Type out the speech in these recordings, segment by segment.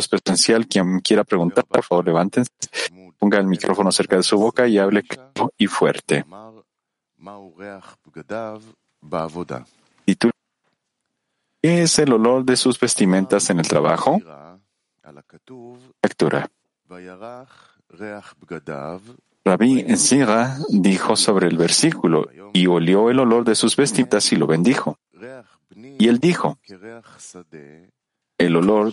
es presencial. Quien quiera preguntar, por favor, levántense, ponga el micrófono cerca de su boca y hable claro y fuerte. ¿Qué es el olor de sus vestimentas en el trabajo? Lectura. Rabí Zira dijo sobre el versículo, y olió el olor de sus vestimentas y lo bendijo. Y él dijo, el olor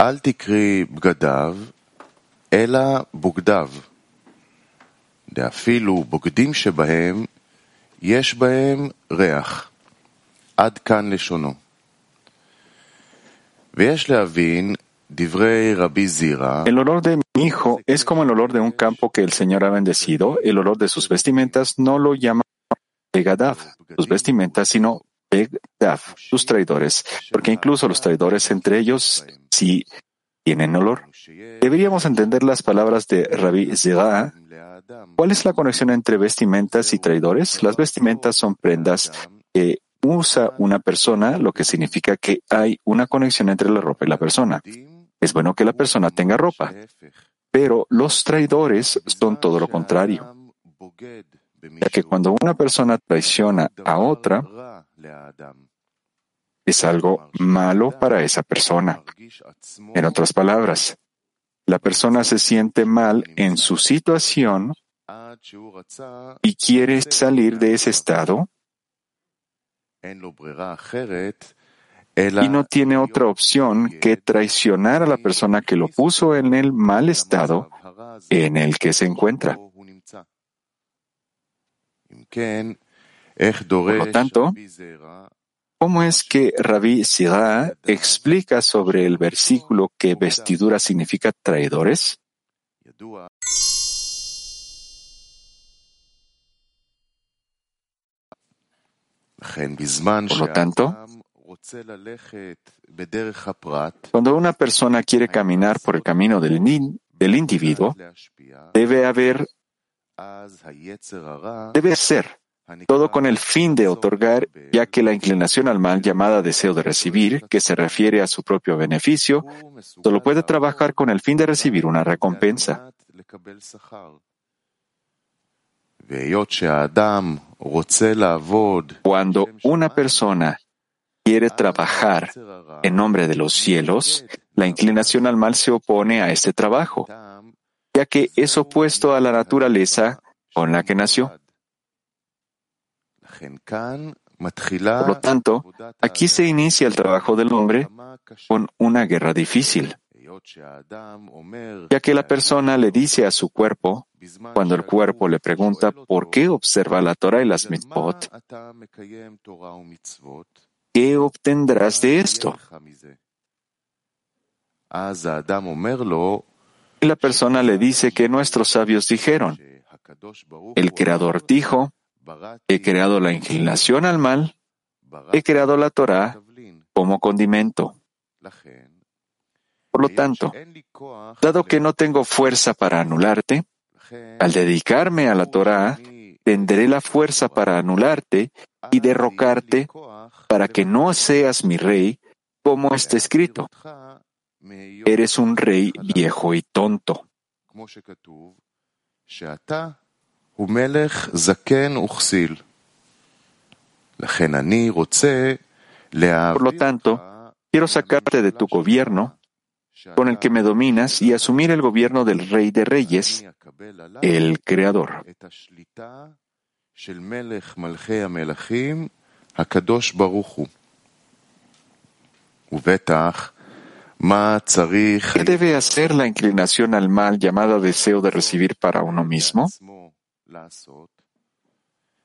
אל תקרי בגדיו, אלא בוגדיו. דאפילו בוגדים שבהם, יש בהם ריח. עד כאן לשונו. ויש להבין דברי רבי זירא, El olor de mi hijo es como el olor de un campo que el Señor ha bendecido. El olor de sus vestimentas no lo llama Begadav, sus vestimentas, sino Begdav, sus traidores, porque incluso los traidores entre ellos sí tienen olor. Deberíamos entender las palabras de Rabbi Zera. ¿Cuál es la conexión entre vestimentas y traidores? Las vestimentas son prendas que usa una persona, lo que significa que hay una conexión entre la ropa y la persona. Es bueno que la persona tenga ropa, pero los traidores son todo lo contrario, ya que cuando una persona traiciona a otra, es algo malo para esa persona. En otras palabras, la persona se siente mal en su situación y quiere salir de ese estado y no tiene otra opción que traicionar a la persona que lo puso en el mal estado en el que se encuentra. Por lo tanto, ¿cómo es que Rabbi Sirá explica sobre el versículo que vestidura significa traidores? Por lo tanto, cuando una persona quiere caminar por el camino del, del individuo, debe haber, debe ser todo con el fin de otorgar, ya que la inclinación al mal llamada deseo de recibir, que se refiere a su propio beneficio, solo puede trabajar con el fin de recibir una recompensa. Cuando una persona quiere trabajar en nombre de los cielos, la inclinación al mal se opone a este trabajo, ya que es opuesto a la naturaleza con la que nació. Por lo tanto, aquí se inicia el trabajo del hombre con una guerra difícil, ya que la persona le dice a su cuerpo, cuando el cuerpo le pregunta por qué observa la Torah y las mitzvot, ¿qué obtendrás de esto? Y la persona le dice que nuestros sabios dijeron, el Creador dijo, he creado la inclinación al mal, he creado la Torah como condimento. Por lo tanto, dado que no tengo fuerza para anularte, al dedicarme a la Torah, tendré la fuerza para anularte y derrocarte para que no seas mi rey, como está escrito. Eres un rey viejo y tonto. Por lo tanto, quiero sacarte de tu gobierno con el que me dominas y asumir el gobierno del Rey de Reyes, el Creador. ¿Qué debe hacer la inclinación al mal llamada deseo de recibir para uno mismo?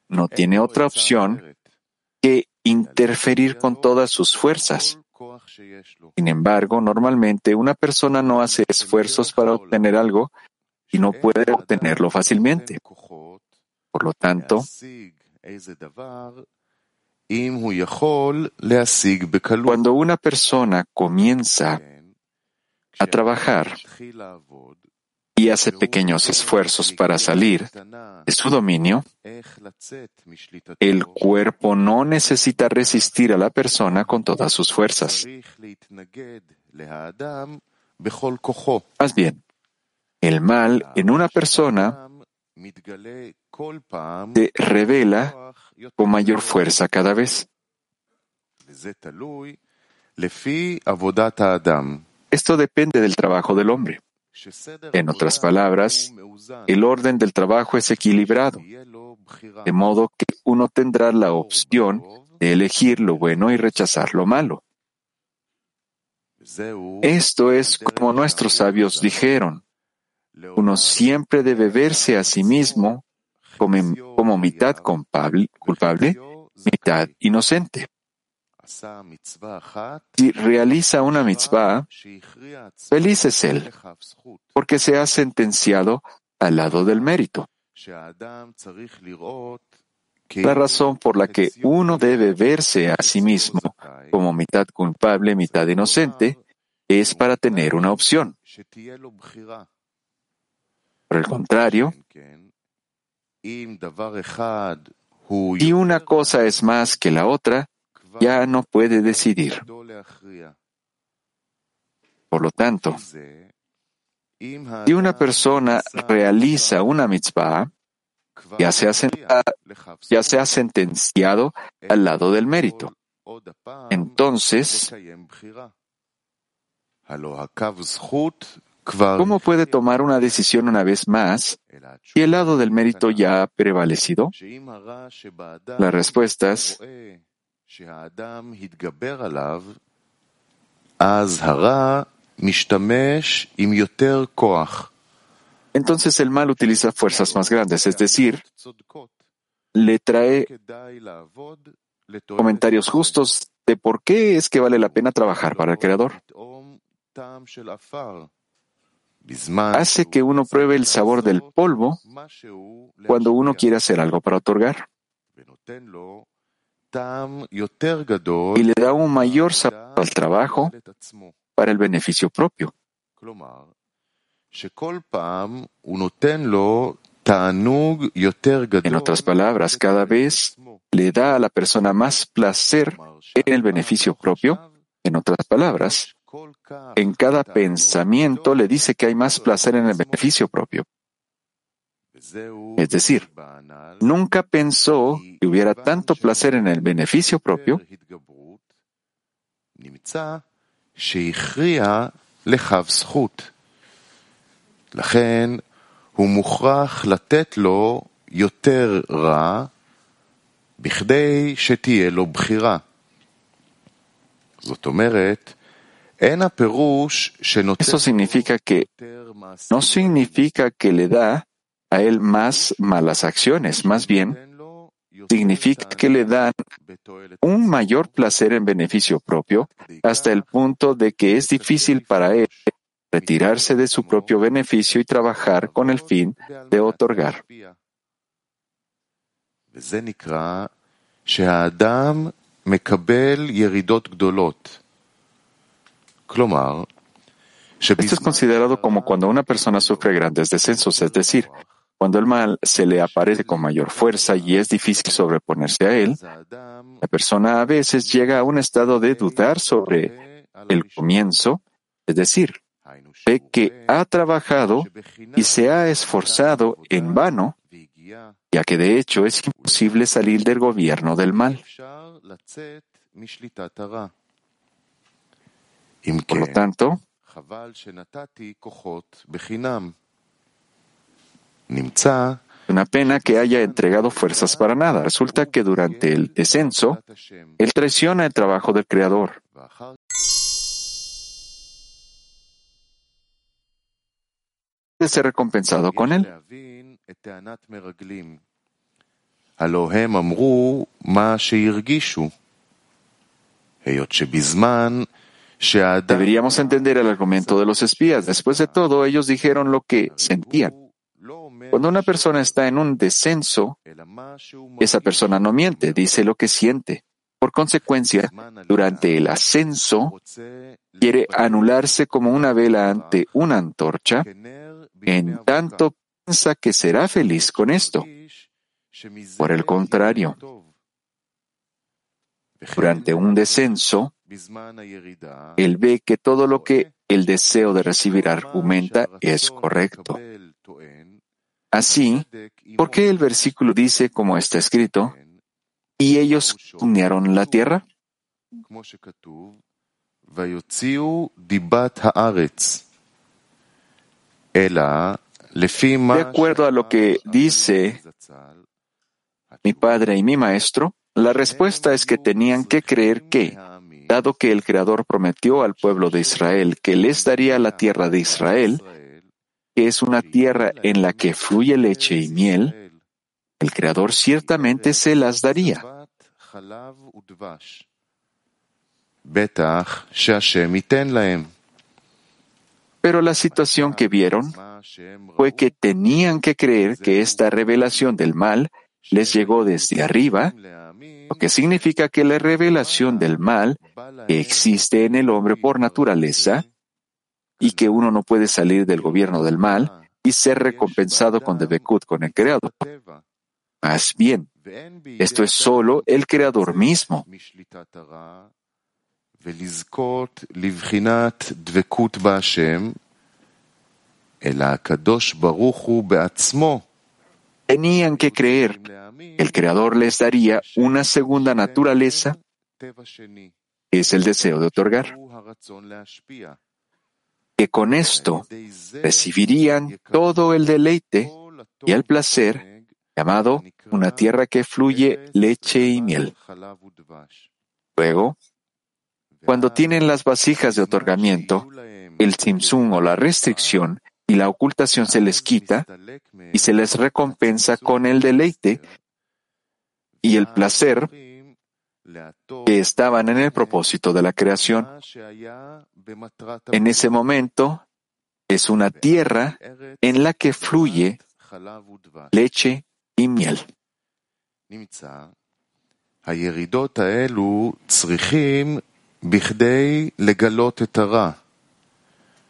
No tiene otra opción que interferir con todas sus fuerzas. Sin embargo, normalmente una persona no hace esfuerzos para obtener algo y no puede obtenerlo fácilmente. Por lo tanto, cuando una persona comienza a trabajar y hace pequeños esfuerzos para salir de su dominio, el cuerpo no necesita resistir a la persona con todas sus fuerzas. Más bien, el mal en una persona se revela con mayor fuerza cada vez. Esto depende del trabajo del hombre. En otras palabras, el orden del trabajo es equilibrado, de modo que uno tendrá la opción de elegir lo bueno y rechazar lo malo. Esto es como nuestros sabios dijeron. Uno siempre debe verse a sí mismo como, mitad culpable, mitad inocente. Si realiza una mitzvah, feliz es él, porque se ha sentenciado al lado del mérito. La razón por la que uno debe verse a sí mismo como mitad culpable, mitad inocente, es para tener una opción. Por el contrario, si una cosa es más que la otra, ya no puede decidir. Por lo tanto, si una persona realiza una mitzvah, ya se, ha ya se ha sentenciado al lado del mérito. Entonces, ¿cómo puede tomar una decisión una vez más si el lado del mérito ya ha prevalecido? La respuesta es entonces el mal utiliza fuerzas más grandes, es decir, le trae comentarios justos de por qué es que vale la pena trabajar para el Creador. Hace que uno pruebe el sabor del polvo cuando uno quiere hacer algo para otorgar y le da un mayor sabor al trabajo para el beneficio propio. En otras palabras, cada vez le da a la persona más placer en el beneficio propio. En otras palabras, en cada pensamiento le dice que hay más placer en el beneficio propio. Es decir, nunca pensó que hubiera tanto placer en el beneficio propio Eso significa que no significa que le da a él más malas acciones, más bien significa que le dan un mayor placer en beneficio propio hasta el punto de que es difícil para él retirarse de su propio beneficio y trabajar con el fin de otorgar. Esto es considerado como cuando una persona sufre grandes descensos, es decir, cuando el mal se le aparece con mayor fuerza y es difícil sobreponerse a él, la persona a veces llega a un estado de dudar sobre el comienzo, es decir, ve que ha trabajado y se ha esforzado en vano, ya que de hecho es imposible salir del gobierno del mal. Por lo tanto, una pena que haya entregado fuerzas para nada. Resulta que durante el descenso, él traiciona el trabajo del Creador. de ser recompensado con él. Deberíamos entender el argumento de los espías. Después de todo, ellos dijeron lo que sentían. Cuando una persona está en un descenso, esa persona no miente, dice lo que siente. Por consecuencia, durante el ascenso, quiere anularse como una vela ante una antorcha en tanto piensa que será feliz con esto. Por el contrario, durante un descenso, él ve que todo lo que el deseo de recibir argumenta es correcto. Así, ¿por qué el versículo dice, como está escrito, y ellos unieron la tierra? De acuerdo a lo que dice mi padre y mi maestro, la respuesta es que tenían que creer que, dado que el Creador prometió al pueblo de Israel que les daría la tierra de Israel, que es una tierra en la que fluye leche y miel, el Creador ciertamente se las daría. Pero la situación que vieron fue que tenían que creer que esta revelación del mal les llegó desde arriba, que significa que la revelación del mal que existe en el hombre por naturaleza y que uno no puede salir del gobierno del mal y ser recompensado con Debekut, con el Creador. Más bien, esto es solo el Creador mismo. Tenían que creer el Creador les daría una segunda naturaleza, es el deseo de otorgar. Que con esto recibirían todo el deleite y el placer llamado una tierra que fluye leche y miel. Luego, cuando tienen las vasijas de otorgamiento, el simsum o la restricción y la ocultación se les quita y se les recompensa con el deleite y el placer que estaban en el propósito de la creación. En ese momento es una tierra en la que fluye leche y miel.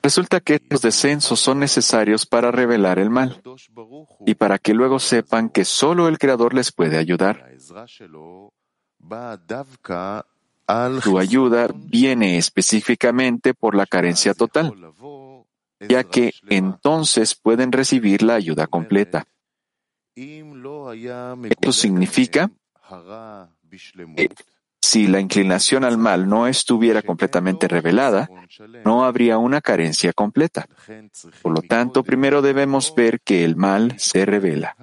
Resulta que estos descensos son necesarios para revelar el mal y para que luego sepan que solo el Creador les puede ayudar. Su ayuda viene específicamente por la carencia total, ya que entonces pueden recibir la ayuda completa. Esto significa que si la inclinación al mal no estuviera completamente revelada, no habría una carencia completa. Por lo tanto, primero debemos ver que el mal se revela.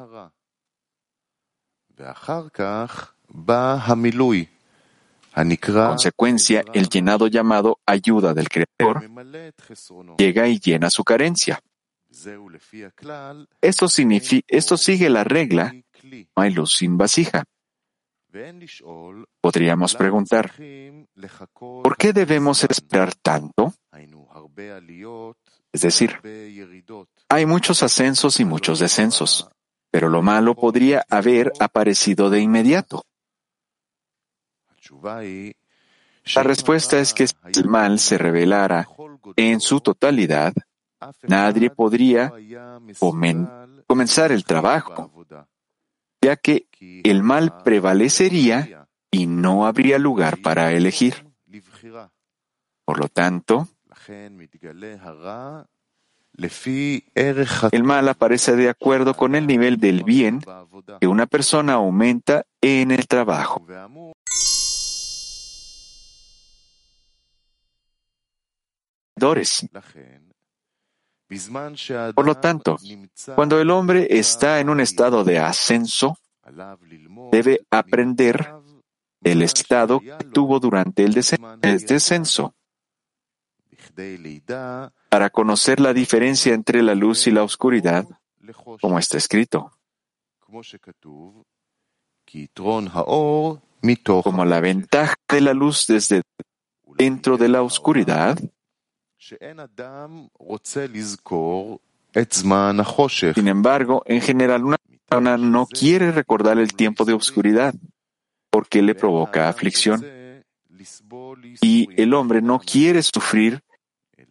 consecuencia, el llenado llamado ayuda del Creador llega y llena su carencia. Esto, esto sigue la regla, no hay luz sin vasija. Podríamos preguntar, ¿por qué debemos esperar tanto? Es decir, hay muchos ascensos y muchos descensos, pero lo malo podría haber aparecido de inmediato. La respuesta es que si el mal se revelara en su totalidad, nadie podría comenzar el trabajo, ya que el mal prevalecería y no habría lugar para elegir. Por lo tanto, el mal aparece de acuerdo con el nivel del bien que una persona aumenta en el trabajo. Por lo tanto, cuando el hombre está en un estado de ascenso, debe aprender el estado que tuvo durante el descenso para conocer la diferencia entre la luz y la oscuridad, como está escrito. Como la ventaja de la luz desde dentro de la oscuridad sin embargo, en general, una persona no quiere recordar el tiempo de oscuridad porque le provoca aflicción. Y el hombre no quiere sufrir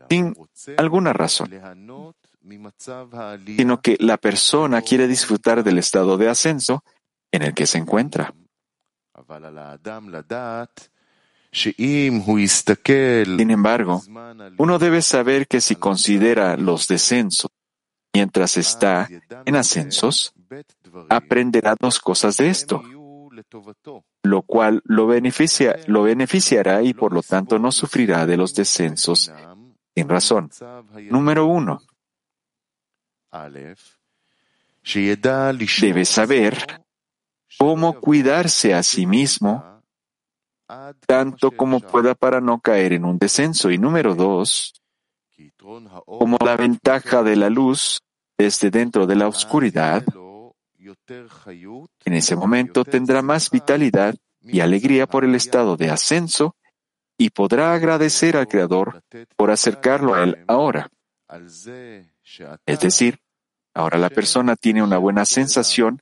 sin alguna razón. sino que la persona quiere disfrutar del estado de ascenso en el que se encuentra. Sin embargo, uno debe saber que si considera los descensos mientras está en ascensos, aprenderá dos cosas de esto, lo cual lo, beneficia, lo beneficiará y por lo tanto no sufrirá de los descensos sin razón. Número uno, debe saber cómo cuidarse a sí mismo tanto como pueda para no caer en un descenso. Y número dos, como la ventaja de la luz desde dentro de la oscuridad, en ese momento tendrá más vitalidad y alegría por el estado de ascenso y podrá agradecer al Creador por acercarlo a Él ahora. Es decir, ahora la persona tiene una buena sensación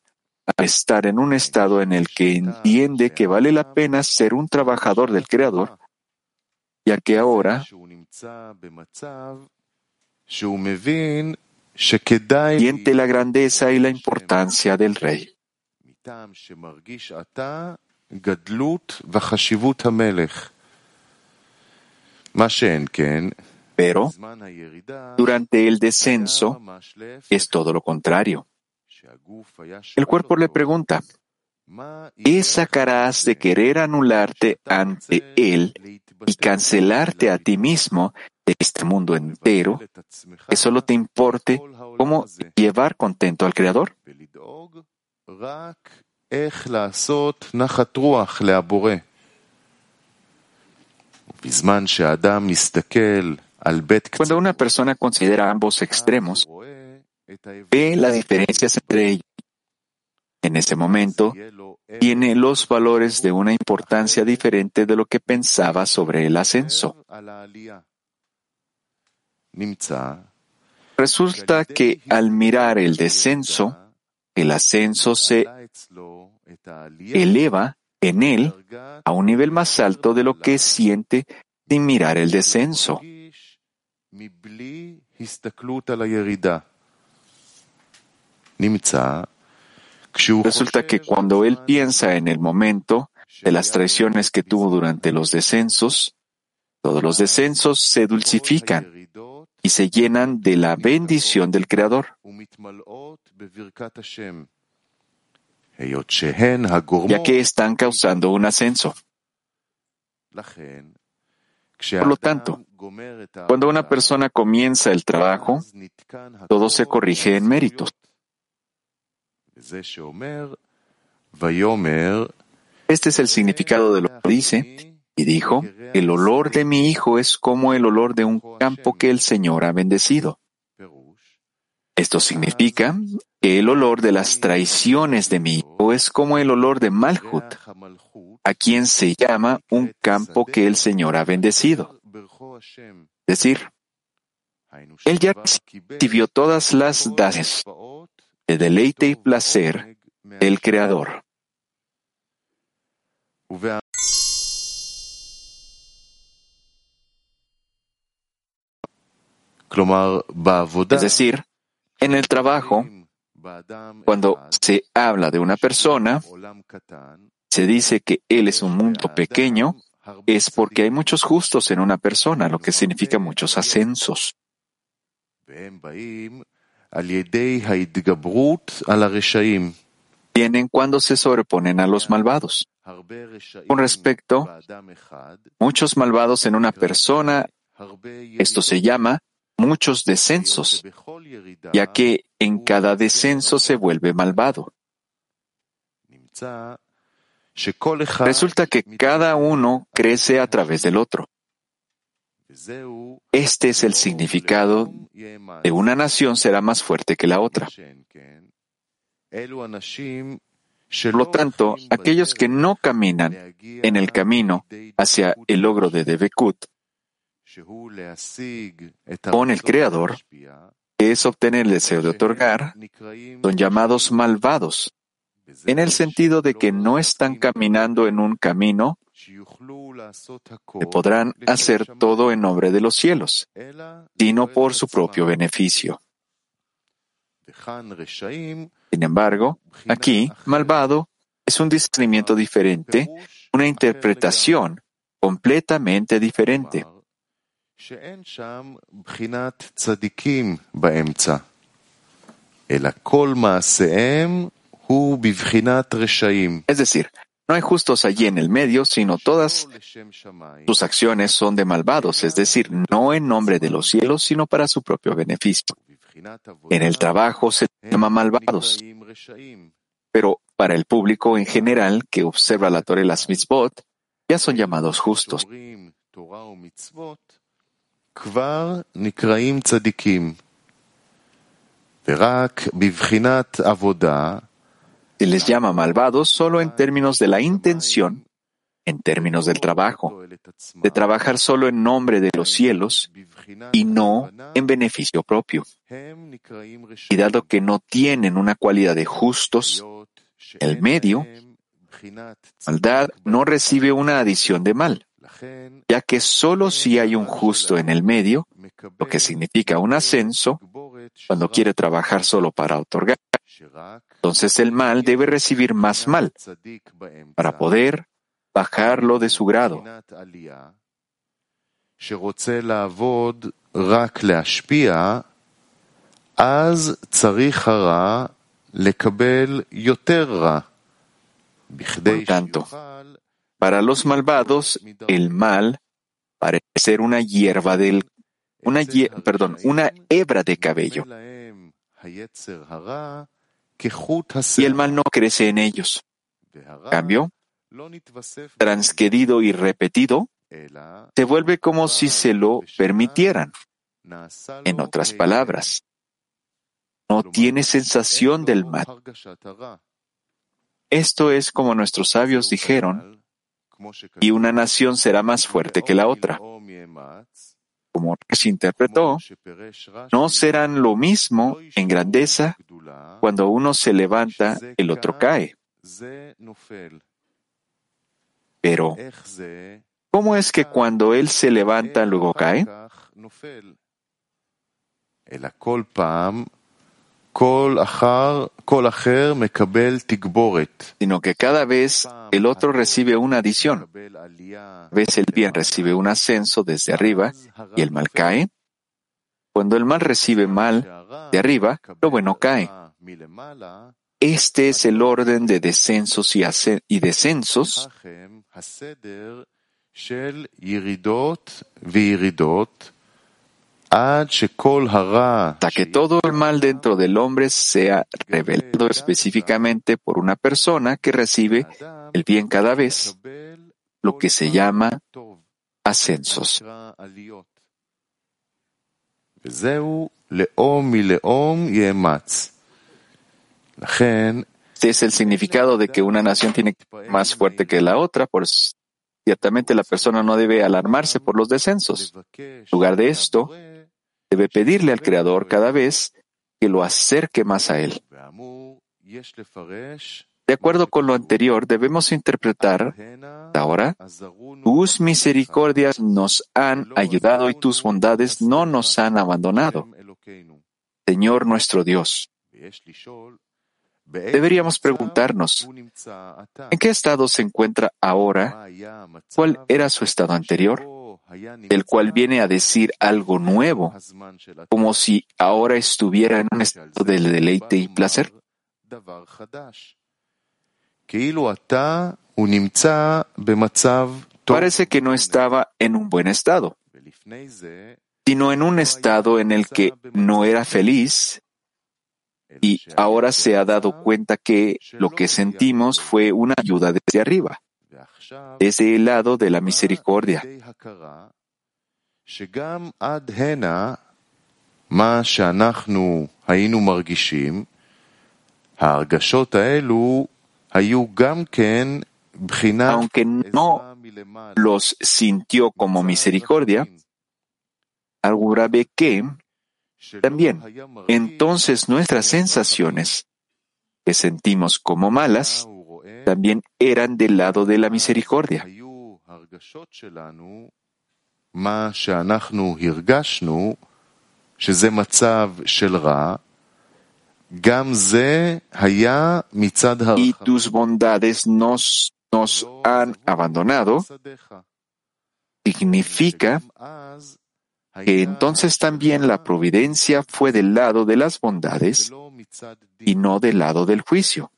al estar en un estado en el que entiende que vale la pena ser un trabajador del Creador, ya que ahora siente la grandeza y la importancia del Rey. Pero durante el descenso es todo lo contrario. El cuerpo le pregunta, ¿qué sacarás de querer anularte ante Él y cancelarte a ti mismo de este mundo entero que solo te importe cómo llevar contento al Creador? Cuando una persona considera ambos extremos, ve las diferencias entre ellos. En ese momento, tiene los valores de una importancia diferente de lo que pensaba sobre el ascenso. Resulta que al mirar el descenso, el ascenso se eleva en él a un nivel más alto de lo que siente sin mirar el descenso. Resulta que cuando él piensa en el momento de las traiciones que tuvo durante los descensos, todos los descensos se dulcifican y se llenan de la bendición del Creador, ya que están causando un ascenso. Por lo tanto, cuando una persona comienza el trabajo, todo se corrige en méritos. Este es el significado de lo que dice, y dijo, el olor de mi hijo es como el olor de un campo que el Señor ha bendecido. Esto significa que el olor de las traiciones de mi hijo es como el olor de Malhut, a quien se llama un campo que el Señor ha bendecido. Es decir, él ya recibió todas las daces de deleite y placer del Creador. Es decir, en el trabajo, cuando se habla de una persona, se dice que él es un mundo pequeño, es porque hay muchos justos en una persona, lo que significa muchos ascensos. Vienen cuando se sobreponen a los malvados. Con respecto, muchos malvados en una persona, esto se llama muchos descensos, ya que en cada descenso se vuelve malvado. Resulta que cada uno crece a través del otro. Este es el significado de una nación será más fuerte que la otra. Por lo tanto, aquellos que no caminan en el camino hacia el logro de Debekut con el Creador, que es obtener el deseo de otorgar, son llamados malvados, en el sentido de que no están caminando en un camino que podrán hacer todo en nombre de los cielos, sino por su propio beneficio. Sin embargo, aquí, malvado es un discernimiento diferente, una interpretación completamente diferente. Es decir, no hay justos allí en el medio, sino todas sus acciones son de malvados, es decir, no en nombre de los cielos, sino para su propio beneficio. En el trabajo se llama malvados, pero para el público en general que observa la Torah y las mitzvot, ya son llamados justos. כבר נקראים צדיקים, ורק בבחינת עבודה Se les llama malvados solo en términos de la intención, en términos del trabajo, de trabajar solo en nombre de los cielos y no en beneficio propio. Y dado que no tienen una cualidad de justos, el medio, maldad no recibe una adición de mal ya que solo si hay un justo en el medio, lo que significa un ascenso, cuando quiere trabajar solo para otorgar, entonces el mal debe recibir más mal para poder bajarlo de su grado. Por tanto, para los malvados, el mal parece ser una hierba del, una, perdón, una hebra de cabello. Y el mal no crece en ellos. En cambio, transquerido y repetido, se vuelve como si se lo permitieran. En otras palabras, no tiene sensación del mal. Esto es como nuestros sabios dijeron, y una nación será más fuerte que la otra. Como se interpretó, no serán lo mismo en grandeza cuando uno se levanta, el otro cae. Pero, ¿cómo es que cuando él se levanta luego cae? Sino que cada vez el otro recibe una adición. Ves el bien recibe un ascenso desde arriba y el mal cae. Cuando el mal recibe mal de arriba, lo bueno cae. Este es el orden de descensos y, y descensos hasta que todo el mal dentro del hombre sea revelado específicamente por una persona que recibe el bien cada vez, lo que se llama ascensos. Este es el significado de que una nación tiene más fuerte que la otra, por ciertamente la persona no debe alarmarse por los descensos. En lugar de esto, debe pedirle al Creador cada vez que lo acerque más a Él. De acuerdo con lo anterior, debemos interpretar ahora, tus misericordias nos han ayudado y tus bondades no nos han abandonado. Señor nuestro Dios. Deberíamos preguntarnos, ¿en qué estado se encuentra ahora? ¿Cuál era su estado anterior? el cual viene a decir algo nuevo, como si ahora estuviera en un estado de deleite y placer. Parece que no estaba en un buen estado, sino en un estado en el que no era feliz y ahora se ha dado cuenta que lo que sentimos fue una ayuda desde arriba desde el lado de la misericordia. Aunque no los sintió como misericordia, aseguraré que también. entonces nuestras sensaciones que sentimos como malas también eran del lado de la misericordia. Y tus bondades nos han abandonado, significa que entonces también la providencia fue del lado de las bondades y no del lado del juicio.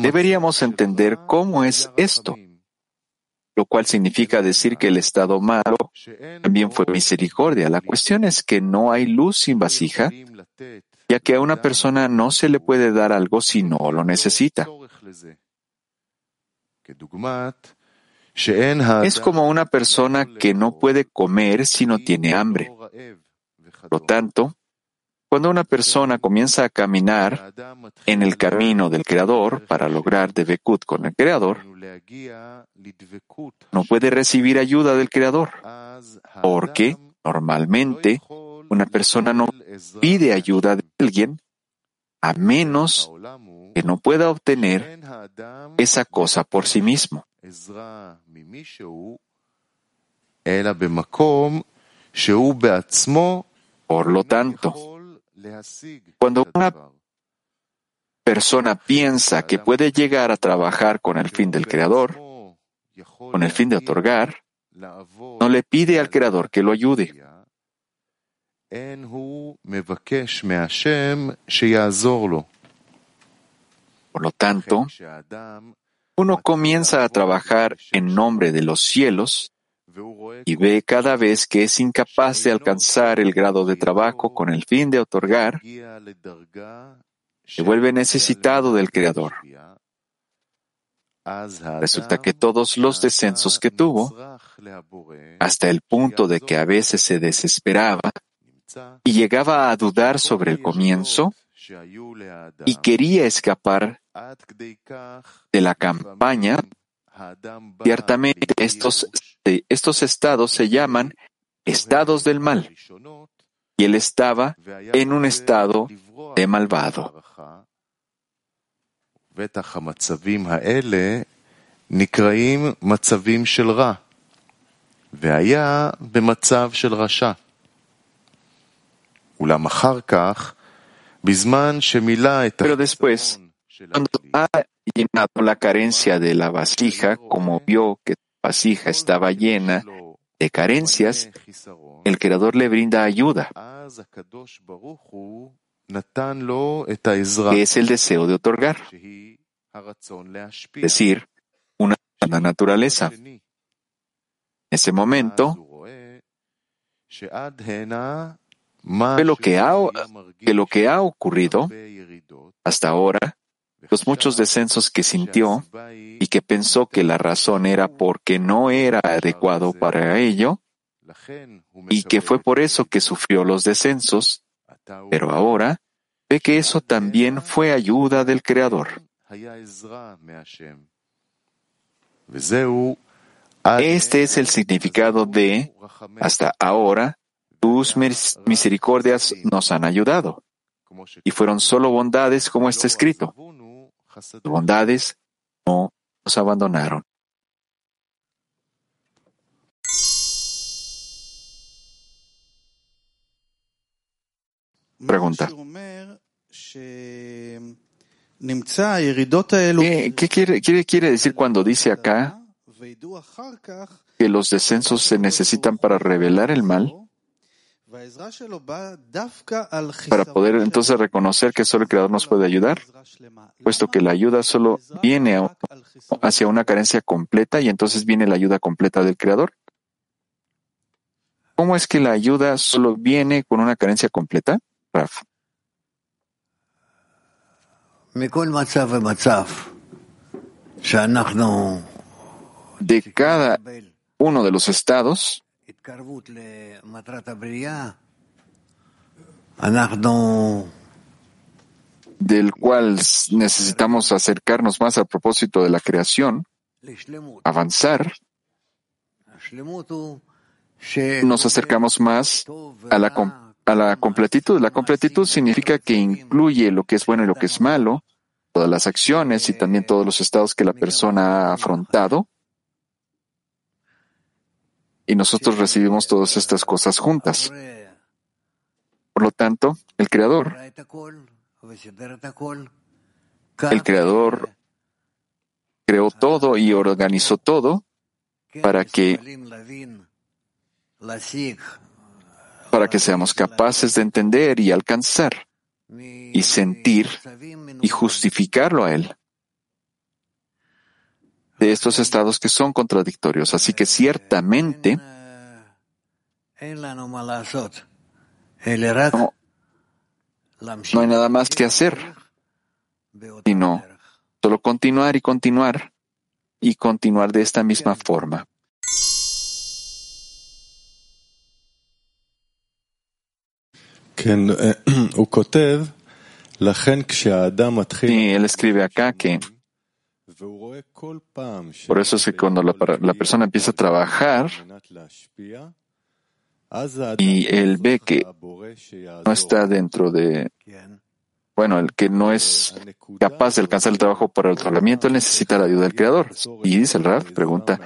Deberíamos entender cómo es esto, lo cual significa decir que el estado malo también fue misericordia. La cuestión es que no hay luz sin vasija, ya que a una persona no se le puede dar algo si no lo necesita. Es como una persona que no puede comer si no tiene hambre. Por lo tanto, cuando una persona comienza a caminar en el camino del Creador para lograr Debekut con el Creador, no puede recibir ayuda del Creador, porque normalmente una persona no pide ayuda de alguien a menos que no pueda obtener esa cosa por sí mismo. Por lo tanto, cuando una persona piensa que puede llegar a trabajar con el fin del Creador, con el fin de otorgar, no le pide al Creador que lo ayude. Por lo tanto, uno comienza a trabajar en nombre de los cielos y ve cada vez que es incapaz de alcanzar el grado de trabajo con el fin de otorgar, se vuelve necesitado del Creador. Resulta que todos los descensos que tuvo, hasta el punto de que a veces se desesperaba y llegaba a dudar sobre el comienzo y quería escapar de la campaña, ciertamente estos, de- estos estados se llaman estados del mal y él estaba en un estado de malvado. בטח המצבים האלה נקראים מצבים של רע, והיה במצב של רשע. אולם אחר כך, בזמן שמילא את Pero después, החיסרון של cuando ha llenado la carencia de la vasija, como vio que la vasija estaba llena de carencias, el Creador le brinda ayuda, que es el deseo de otorgar, es decir, una naturaleza. En ese momento, de lo que ha, de lo que ha ocurrido hasta ahora los muchos descensos que sintió y que pensó que la razón era porque no era adecuado para ello y que fue por eso que sufrió los descensos, pero ahora ve que eso también fue ayuda del Creador. Este es el significado de, hasta ahora, tus misericordias nos han ayudado y fueron solo bondades como está escrito. Bondades no nos abandonaron. Pregunta. ¿Qué, qué quiere, qué quiere decir cuando dice acá que los descensos se necesitan para revelar el mal? para poder entonces reconocer que solo el Creador nos puede ayudar, puesto que la ayuda solo viene hacia una carencia completa y entonces viene la ayuda completa del Creador. ¿Cómo es que la ayuda solo viene con una carencia completa, Raf? De cada uno de los estados del cual necesitamos acercarnos más al propósito de la creación, avanzar, nos acercamos más a la, a la completitud. La completitud significa que incluye lo que es bueno y lo que es malo, todas las acciones y también todos los estados que la persona ha afrontado y nosotros recibimos todas estas cosas juntas. Por lo tanto, el Creador, el Creador creó todo y organizó todo para que para que seamos capaces de entender y alcanzar y sentir y justificarlo a Él de estos estados que son contradictorios. Así que ciertamente no, no hay nada más que hacer, sino solo continuar y continuar y continuar de esta misma forma. Y él escribe acá que por eso es que cuando la, persona empieza a trabajar y él ve que no está dentro de, bueno, el que no es capaz de alcanzar el trabajo para el tratamiento, él necesita la ayuda del Creador. Y dice el Raf, pregunta,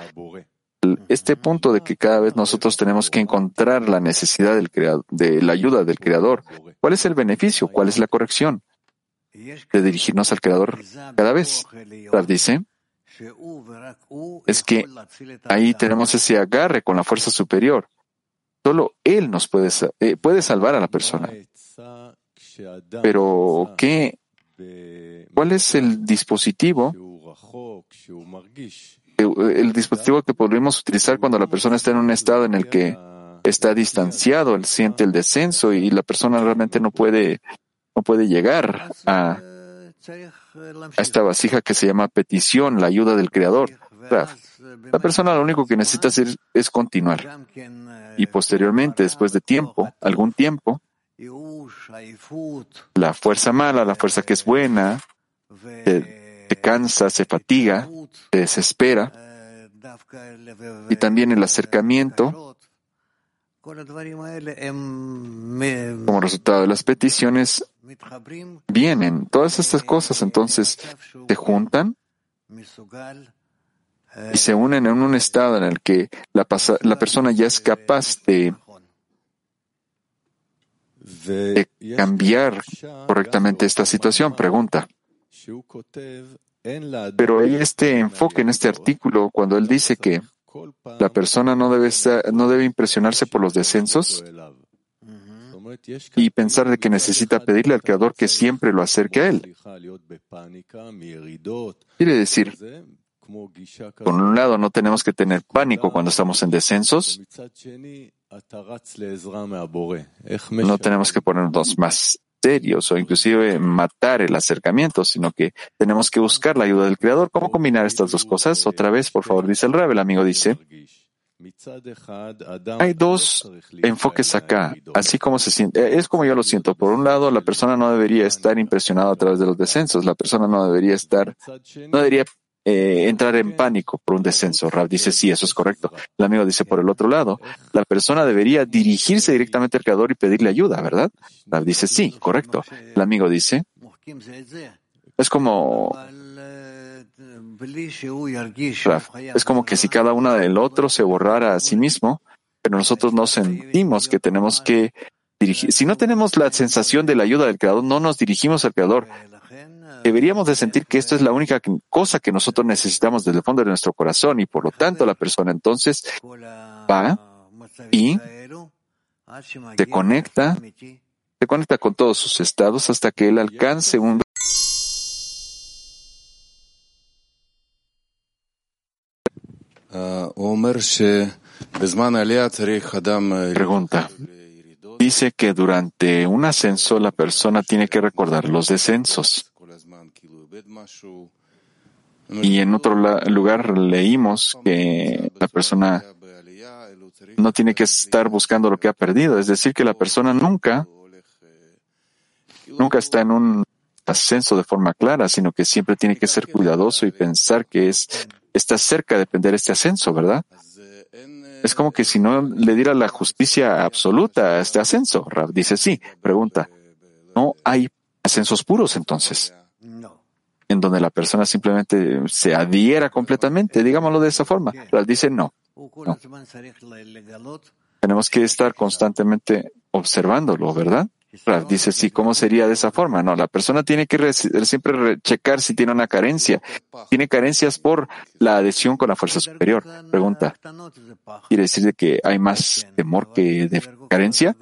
este punto de que cada vez nosotros tenemos que encontrar la necesidad de la ayuda del Creador, ¿cuál es el beneficio? ¿Cuál es la corrección? De dirigirnos al Creador cada vez. Dice, es que ahí tenemos ese agarre con la fuerza superior. Solo Él nos puede, eh, puede salvar a la persona. Pero, ¿qué? ¿Cuál es el dispositivo? Eh, el dispositivo que podemos utilizar cuando la persona está en un estado en el que está distanciado, él siente el descenso y la persona realmente no puede no puede llegar a, esta vasija que se llama petición, la ayuda del Creador. La persona lo único que necesita hacer es continuar. Y posteriormente, después de tiempo, algún tiempo, la fuerza mala, la fuerza que es buena, se, cansa, se fatiga, se desespera. Y también el acercamiento como resultado de las peticiones vienen todas estas cosas, entonces se juntan y se unen en un estado en el que la, la persona ya es capaz de, de cambiar correctamente esta situación. Pregunta. Pero hay este enfoque en este artículo cuando él dice que la persona no debe, no debe impresionarse por los descensos y pensar de que necesita pedirle al Creador que siempre lo acerque a Él. Quiere decir, por un lado, no tenemos que tener pánico cuando estamos en descensos. No tenemos que ponernos más serios o inclusive matar el acercamiento, sino que tenemos que buscar la ayuda del Creador. ¿Cómo combinar estas dos cosas? Otra vez, por favor, dice el Rab, el amigo dice, hay dos enfoques acá, así como se siente, eh, es como yo lo siento. Por un lado, la persona no debería estar impresionada a través de los descensos, la persona no debería estar, no debería eh, entrar en pánico por un descenso. Rab dice, sí, eso es correcto. El amigo dice, por el otro lado, la persona debería dirigirse directamente al Creador y pedirle ayuda, ¿verdad? Rab dice, sí, correcto. El amigo dice, es como, es como que si cada uno del otro se borrara a sí mismo, pero nosotros no sentimos que tenemos que dirigir. Si no tenemos la sensación de la ayuda del Creador, no nos dirigimos al Creador. Deberíamos de sentir que esto es la única cosa que nosotros necesitamos desde el fondo de nuestro corazón y por lo tanto la persona entonces va y se conecta, se conecta con todos sus estados hasta que él alcance un Pregunta. Dice que durante un ascenso la persona tiene que recordar los descensos. Y en otro lugar leímos que la persona no tiene que estar buscando lo que ha perdido, es decir, que la persona nunca, nunca está en un ascenso de forma clara, sino que siempre tiene que ser cuidadoso y pensar que es, está cerca de perder este ascenso, ¿verdad? Es como que si no le diera la justicia absoluta a este ascenso. Rab dice, sí, pregunta, ¿no hay ascensos puros entonces? No. En donde la persona simplemente se adhiera completamente, digámoslo de esa forma. Rab dice, no. no. Tenemos que estar constantemente observándolo, ¿verdad? dice, sí, ¿cómo sería de esa forma? No, la persona tiene que siempre checar si tiene una carencia. Tiene carencias por la adhesión con la fuerza superior. Pregunta. ¿Quiere decir de que hay más temor que carencia?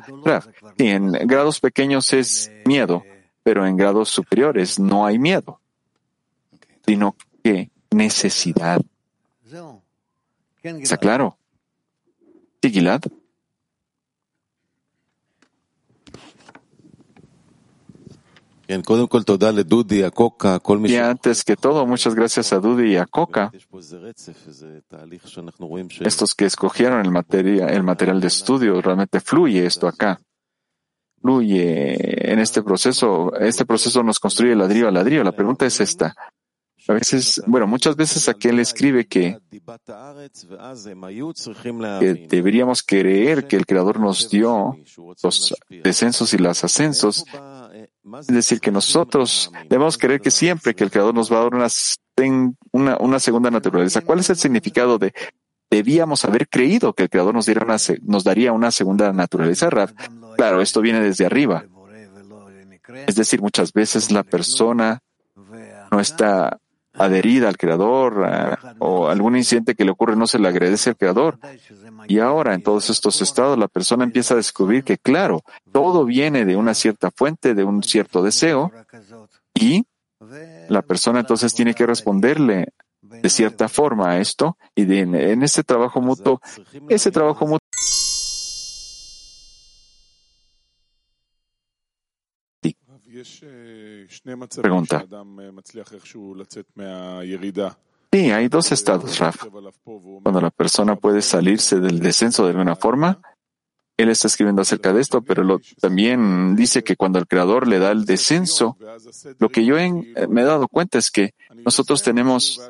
Sí, en grados pequeños es miedo, pero en grados superiores no hay miedo, sino que necesidad. ¿Está claro? Sigilad. Y antes que todo, muchas gracias a Dudi y a Coca, estos que escogieron el, material de estudio, realmente fluye esto acá. Fluye en este proceso, este proceso nos construye ladrillo a ladrillo. La pregunta es esta. A veces, bueno, muchas veces aquí él escribe que, que, deberíamos creer que el Creador nos dio los descensos y los ascensos es decir, que nosotros debemos creer que siempre que el Creador nos va a dar una, segunda naturaleza. ¿Cuál es el significado de debíamos haber creído que el Creador nos, nos daría una segunda naturaleza, Rav? Claro, esto viene desde arriba. Es decir, muchas veces la persona no está adherida al Creador ah, o algún incidente que le ocurre no se le agradece al Creador. Y ahora, en todos estos estados, la persona empieza a descubrir que, claro, todo viene de una cierta fuente, de un cierto deseo, y la persona entonces tiene que responderle de cierta forma a esto, y en, en ese trabajo mutuo, ese trabajo mutuo pregunta. Sí, hay dos estados, Raf. Cuando la persona puede salirse del descenso de alguna forma, él está escribiendo acerca de esto, pero también dice que cuando el Creador le da el descenso, lo que yo eh, me he dado cuenta es que nosotros tenemos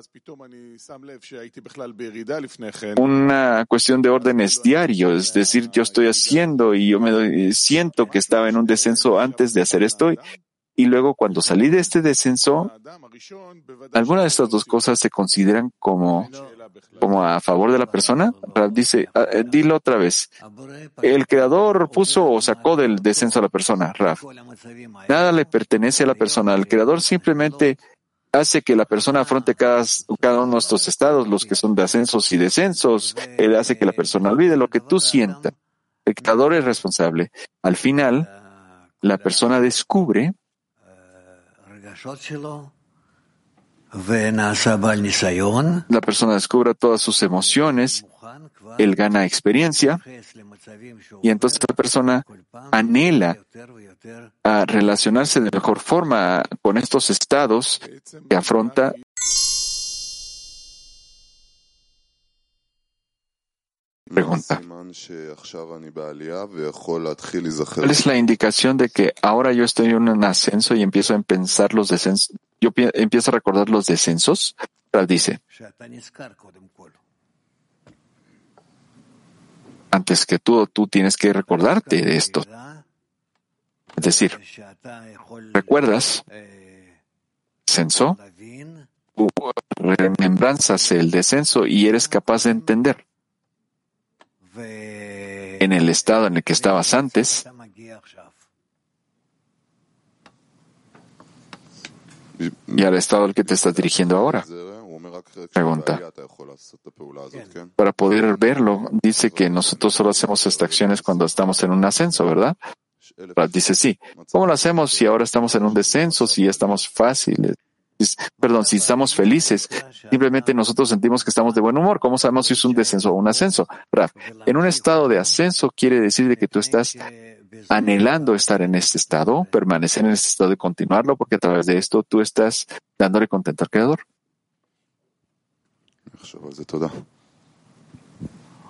una cuestión de órdenes diarios, es decir, yo estoy haciendo y yo me siento que estaba en un descenso antes de hacer esto y, luego cuando salí de este descenso, ¿alguna de estas dos cosas se consideran como, como a favor de la persona? Rab dice, ah, eh, dilo otra vez. El creador puso o sacó del descenso a la persona, Raf. Nada le pertenece a la persona. El creador simplemente hace que la persona afronte cada, cada uno de estos estados, los que son de ascensos y descensos. Él hace que la persona olvide lo que tú sientas. El creador es responsable. Al final, la persona descubre la persona descubre todas sus emociones, él gana experiencia y entonces la persona anhela a relacionarse de mejor forma con estos estados que afronta Pregunta. ¿Cuál es la indicación de que ahora yo estoy en un ascenso y empiezo a pensar los descensos? Yo pi- empiezo a recordar los descensos. Rab dice, antes que tú, tú tienes que recordarte de esto. Es decir, ¿recuerdas? Descenso, remembranzas el descenso y eres capaz de entender en el estado en el que estabas antes y al estado al que te estás dirigiendo ahora. Pregunta. Para poder verlo, dice que nosotros solo hacemos estas acciones cuando estamos en un ascenso, ¿verdad? Dice sí. ¿Cómo lo hacemos si ahora estamos en un descenso, si ya estamos fáciles? Perdón, si estamos felices, simplemente nosotros sentimos que estamos de buen humor. ¿Cómo sabemos si es un descenso o un ascenso? Raf, en un estado de ascenso quiere decir de que tú estás anhelando estar en este estado, permanecer en este estado y continuarlo, porque a través de esto tú estás dándole contento al Creador.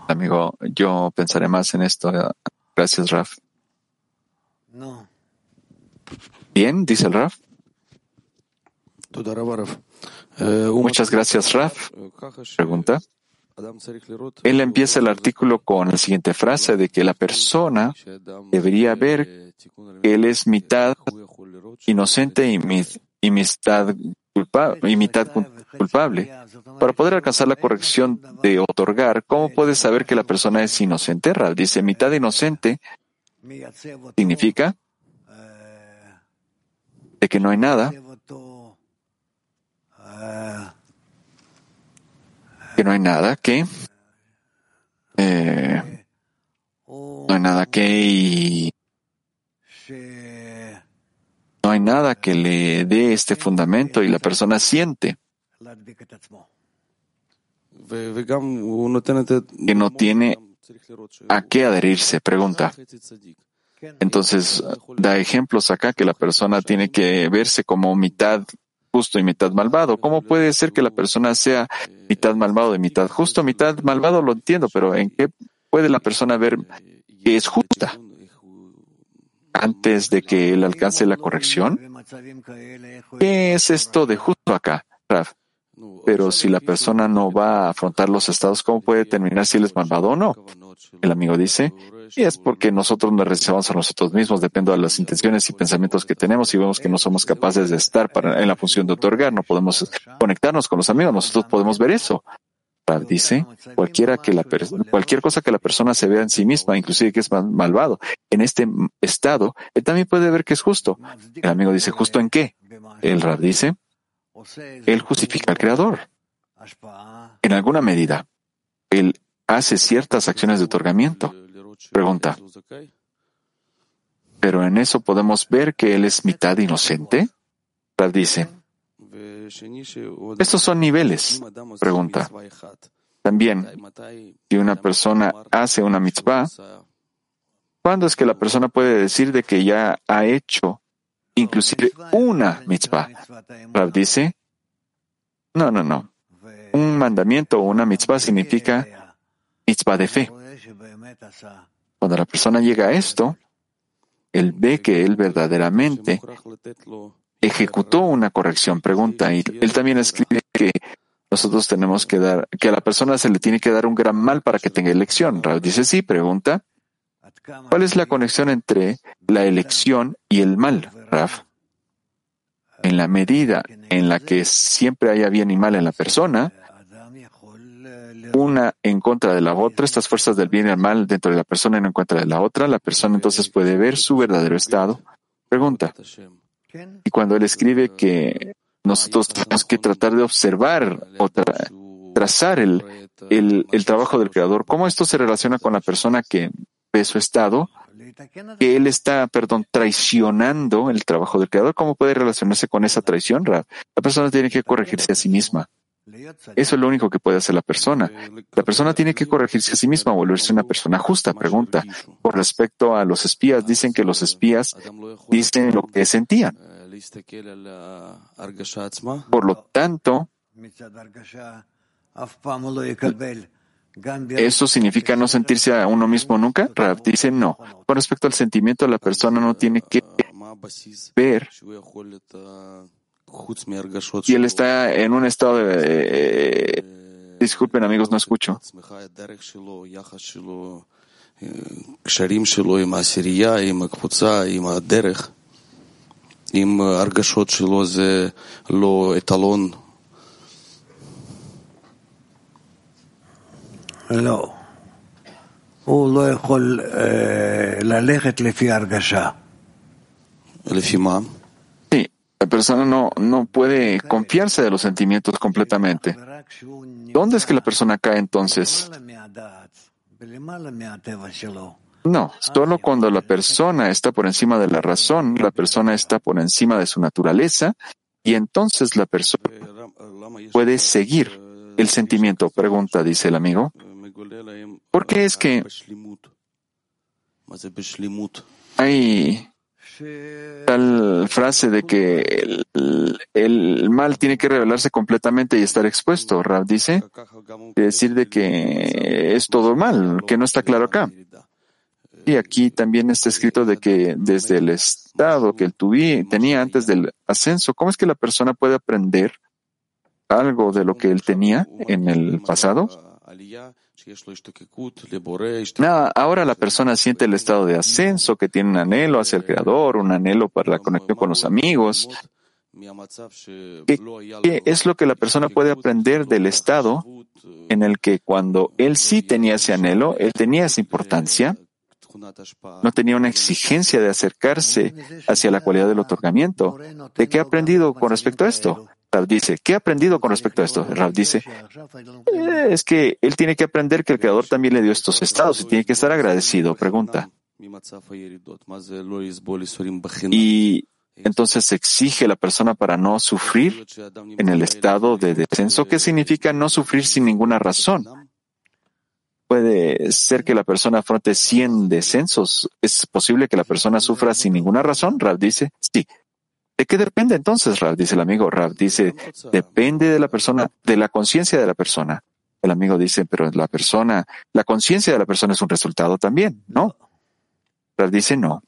Amigo, yo pensaré más en esto. Gracias, Raf. No. Bien, dice el Raf. Eh, muchas gracias, Raf. Pregunta. Él empieza el artículo con la siguiente frase de que la persona debería ver que él es mitad inocente y, mitad, culpable, y mitad culpable. Para poder alcanzar la corrección de otorgar, ¿cómo puede saber que la persona es inocente? Raf dice, mitad inocente significa de que no hay nada que no hay nada que eh, no hay nada que y no hay nada que le dé este fundamento y la persona siente que no tiene a qué adherirse, pregunta. Entonces, da ejemplos acá que la persona tiene que verse como mitad justo y mitad malvado. ¿Cómo puede ser que la persona sea mitad malvado y mitad justo? Mitad malvado lo entiendo, pero ¿en qué puede la persona ver que es justa antes de que él alcance la corrección? ¿Qué es esto de justo acá, Raf? Pero si la persona no va a afrontar los estados, ¿cómo puede determinar si él es malvado o no? El amigo dice, y es porque nosotros nos reservamos a nosotros mismos, depende de las intenciones y pensamientos que tenemos y vemos que no somos capaces de estar para, en la función de otorgar, no podemos conectarnos con los amigos, nosotros podemos ver eso. Rab dice, cualquiera que la cualquier cosa que la persona se vea en sí misma, inclusive que es mal- malvado, en este estado, él también puede ver que es justo. El amigo dice, ¿justo en qué? El Rab dice, él justifica al Creador. En alguna medida, él hace ciertas acciones de otorgamiento. Pregunta. Pero en eso podemos ver que él es mitad inocente. Rab dice, estos son niveles. Pregunta. También, si una persona hace una mitzvah, ¿cuándo es que la persona puede decir de que ya ha hecho inclusive una mitzvah? Rab dice, no, no, no. Un mandamiento o una mitzvah significa mitzvah de fe. Cuando la persona llega a esto, él ve que él verdaderamente ejecutó una corrección. Pregunta, y él también escribe que nosotros tenemos que dar, que a la persona se le tiene que dar un gran mal para que tenga elección. Rab dice sí, pregunta, ¿cuál es la conexión entre la elección y el mal, Raf? En la medida en la que siempre haya bien y mal en la persona, una en contra de la otra, estas fuerzas del bien y el mal dentro de la persona y no en contra de la otra, la persona entonces puede ver su verdadero estado. Pregunta, y cuando él escribe que nosotros tenemos que tratar de observar o tra- trazar el, el, el trabajo del Creador, ¿cómo esto se relaciona con la persona que ve su estado? Que él está, perdón, traicionando el trabajo del Creador. ¿Cómo puede relacionarse con esa traición, Rab? La persona tiene que corregirse a sí misma. Eso es lo único que puede hacer la persona. La persona tiene que corregirse a sí misma, volverse una persona justa. Pregunta. Con respecto a los espías, dicen que los espías dicen lo que sentían. Por lo tanto, ¿eso significa no sentirse a uno mismo nunca? Rab dice no. Con respecto al sentimiento, la persona no tiene que ver si él está en un estado de... eh, disculpen amigos, no escucho. קשרים שלו עם העשירייה, עם הקבוצה, עם הדרך, אם הרגשות שלו זה לא אתלון. לא. הוא לא יכול אה, ללכת לפי הרגשה. לפי מה? La persona no, no puede confiarse de los sentimientos completamente. ¿Dónde es que la persona cae entonces? No, solo cuando la persona está por encima de la razón, la persona está por encima de su naturaleza y entonces la persona puede seguir el sentimiento. Pregunta, dice el amigo. ¿Por qué es que hay tal frase de que el, mal tiene que revelarse completamente y estar expuesto? Rab dice, de decir de que es todo mal, que no está claro acá. Y aquí también está escrito de que desde el estado que él tenía antes del ascenso, ¿cómo es que la persona puede aprender algo de lo que él tenía en el pasado? Nada, ahora la persona siente el estado de ascenso, que tiene un anhelo hacia el Creador, un anhelo para la conexión con los amigos, ¿Qué, qué es lo que la persona puede aprender del estado en el que cuando él sí tenía ese anhelo, él tenía esa importancia, no tenía una exigencia de acercarse hacia la cualidad del otorgamiento? ¿De qué ha aprendido con respecto a esto? Rab dice, ¿qué ha aprendido con respecto a esto? Rab dice, "Eh, es que él tiene que aprender que el Creador también le dio estos estados y tiene que estar agradecido. Pregunta. Y entonces exige la persona para no sufrir en el estado de descenso. ¿Qué significa no sufrir sin ninguna razón? Puede ser que la persona afronte 100 descensos. ¿Es posible que la persona sufra sin ninguna razón? Rab dice, sí. ¿De qué depende entonces, Rab? Dice el amigo. Rab dice, depende de la persona, de la conciencia de la persona. El amigo dice, pero la persona, la conciencia de la persona es un resultado también, ¿no? Rab dice, no.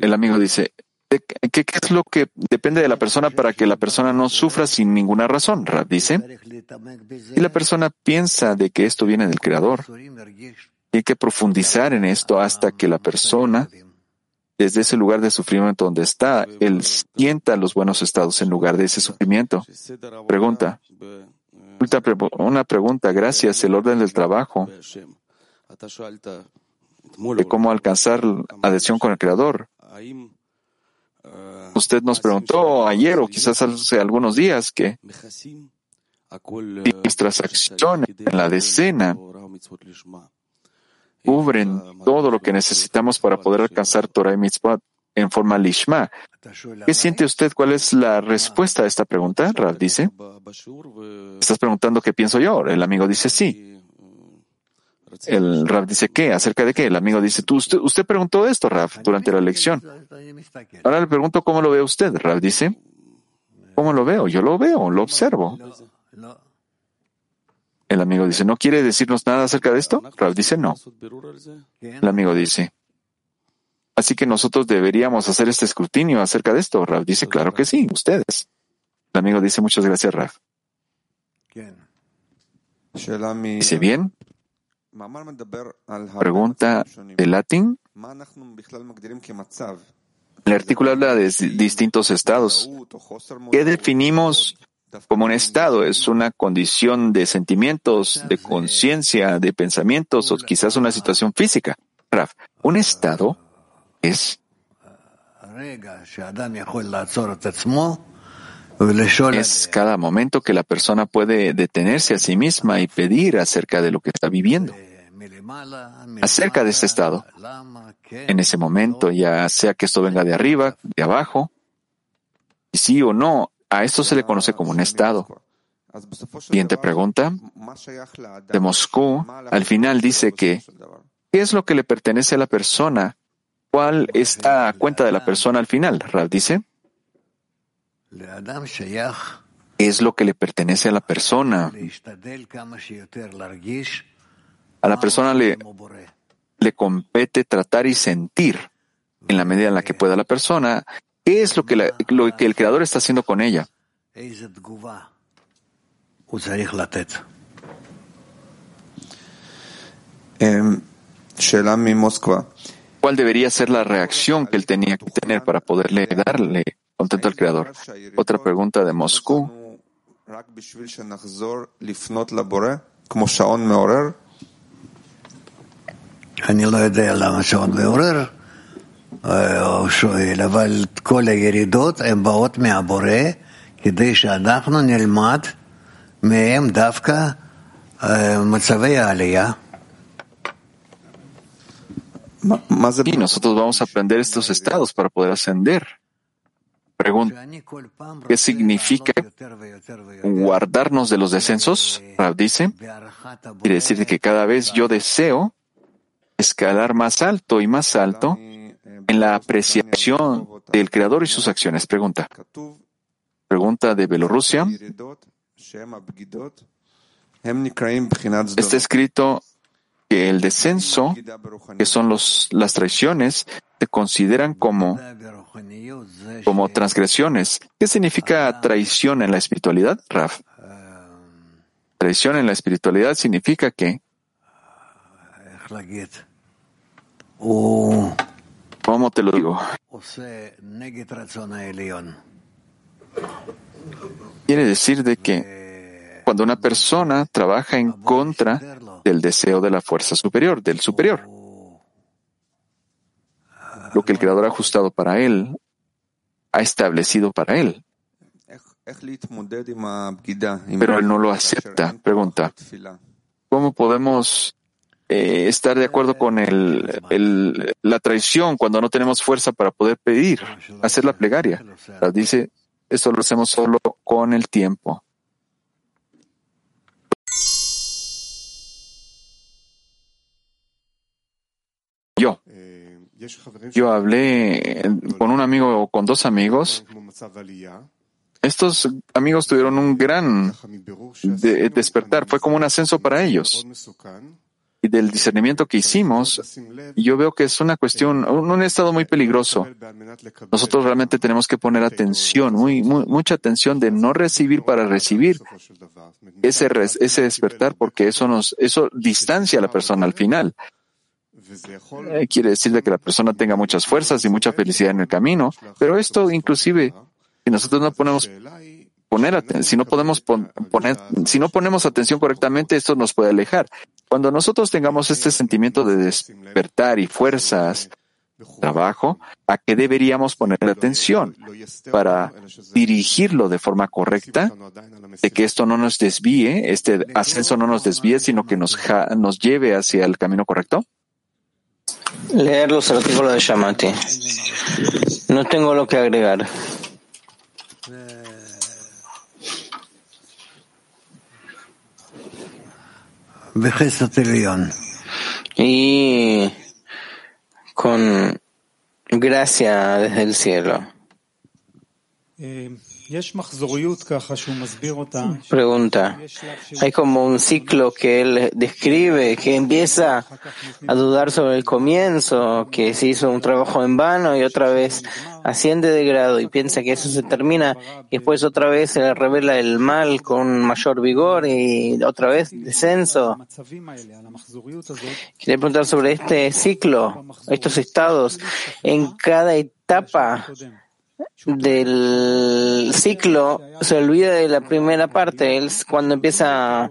El amigo dice, ¿qué, es lo que depende de la persona para que la persona no sufra sin ninguna razón? Rab dice. Y la persona piensa de que esto viene del Creador. Y hay que profundizar en esto hasta que la persona, desde ese lugar de sufrimiento donde está, él sienta los buenos estados en lugar de ese sufrimiento. Pregunta. Una pregunta, gracias. El orden del trabajo de cómo alcanzar adhesión con el Creador. Usted nos preguntó ayer o quizás hace algunos días que nuestras acciones en la decena cubren todo lo que necesitamos para poder alcanzar Torah y Mitzvot en forma lishma. ¿Qué siente usted? ¿Cuál es la respuesta a esta pregunta? Rav dice. Estás preguntando qué pienso yo. El amigo dice sí. El Rav dice qué, acerca de qué. El amigo dice usted preguntó esto, Rav, durante la lección. Ahora le pregunto cómo lo ve usted. Rav dice, ¿cómo lo veo? Yo lo veo, lo observo. El amigo dice, ¿no quiere decirnos nada acerca de esto? Rav dice, no. El amigo dice, así que nosotros deberíamos hacer este escrutinio acerca de esto. Rav dice, claro que sí, ustedes. El amigo dice, muchas gracias, Rav. Dice, bien, pregunta de latín. El artículo habla de distintos estados. ¿Qué definimos como un estado? ¿Es una condición de sentimientos, de conciencia, de pensamientos o quizás una situación física? Un estado es, es cada momento que la persona puede detenerse a sí misma y pedir acerca de lo que está viviendo. Acerca de este estado. En ese momento, ya sea que esto venga de arriba, de abajo, y sí o no, a esto se le conoce como un estado. Siguiente pregunta. De Moscú, al final dice que, ¿qué es lo que le pertenece a la persona? ¿Cuál está a cuenta de la persona al final? Rav dice, ¿qué es lo que le pertenece a la persona? A la persona le, le compete tratar y sentir, en la medida en la que pueda la persona, ¿Qué es lo que, lo que el Creador está haciendo con ella? Em, ¿Cuál debería ser la reacción que él tenía que tener para poderle darle contento al Creador? Otra pregunta de Moscú. Como Shaon Meorer. Y nosotros vamos a aprender estos estados para poder ascender. Pregunta, ¿qué significa guardarnos de los descensos? Dice, y decir que cada vez yo deseo escalar más alto y más alto en la apreciación del Creador y sus acciones. Pregunta. Pregunta de Bielorrusia. Está escrito que el descenso, que son los, las traiciones, se consideran como, como transgresiones. ¿Qué significa traición en la espiritualidad, Raf? Traición en la espiritualidad significa que ¿Cómo te lo digo? Quiere decir de que cuando una persona trabaja en contra del deseo de la fuerza superior, del superior, lo que el Creador ha ajustado para él, ha establecido para él. Pero él no lo acepta. Pregunta, ¿cómo podemos eh, estar de acuerdo con el, el- la traición cuando no tenemos fuerza para poder pedir, hacer la plegaria? Dice, esto lo hacemos solo con el tiempo. Yo, yo hablé con un amigo o con dos amigos. Estos amigos tuvieron un gran de- despertar, fue como un ascenso para ellos. Y del discernimiento que hicimos, yo veo que es una cuestión, un, estado muy peligroso. Nosotros realmente tenemos que poner atención, muy, mucha atención de no recibir para recibir ese, ese despertar, porque eso nos, eso distancia a la persona al final. Eh, quiere decir de que la persona tenga muchas fuerzas y mucha felicidad en el camino, pero esto inclusive, si nosotros no ponemos poner si no podemos pon- poner, si no ponemos atención correctamente, esto nos puede alejar. Cuando nosotros tengamos este sentimiento de despertar y fuerzas, trabajo, ¿a qué deberíamos poner atención para dirigirlo de forma correcta? De que esto no nos desvíe, este ascenso no nos desvíe, sino que nos, nos lleve hacia el camino correcto. Leer los artículos de Shamati. No tengo lo que agregar. Y con gracia desde el cielo. אה, Pregunta. Hay como un ciclo que él describe, que empieza a dudar sobre el comienzo, que se hizo un trabajo en vano y otra vez asciende de grado y piensa que eso se termina y después otra vez se le revela el mal con mayor vigor y otra vez descenso. Quería preguntar sobre este ciclo, estos estados, en cada etapa del ciclo se olvida de la primera parte. Él cuando empieza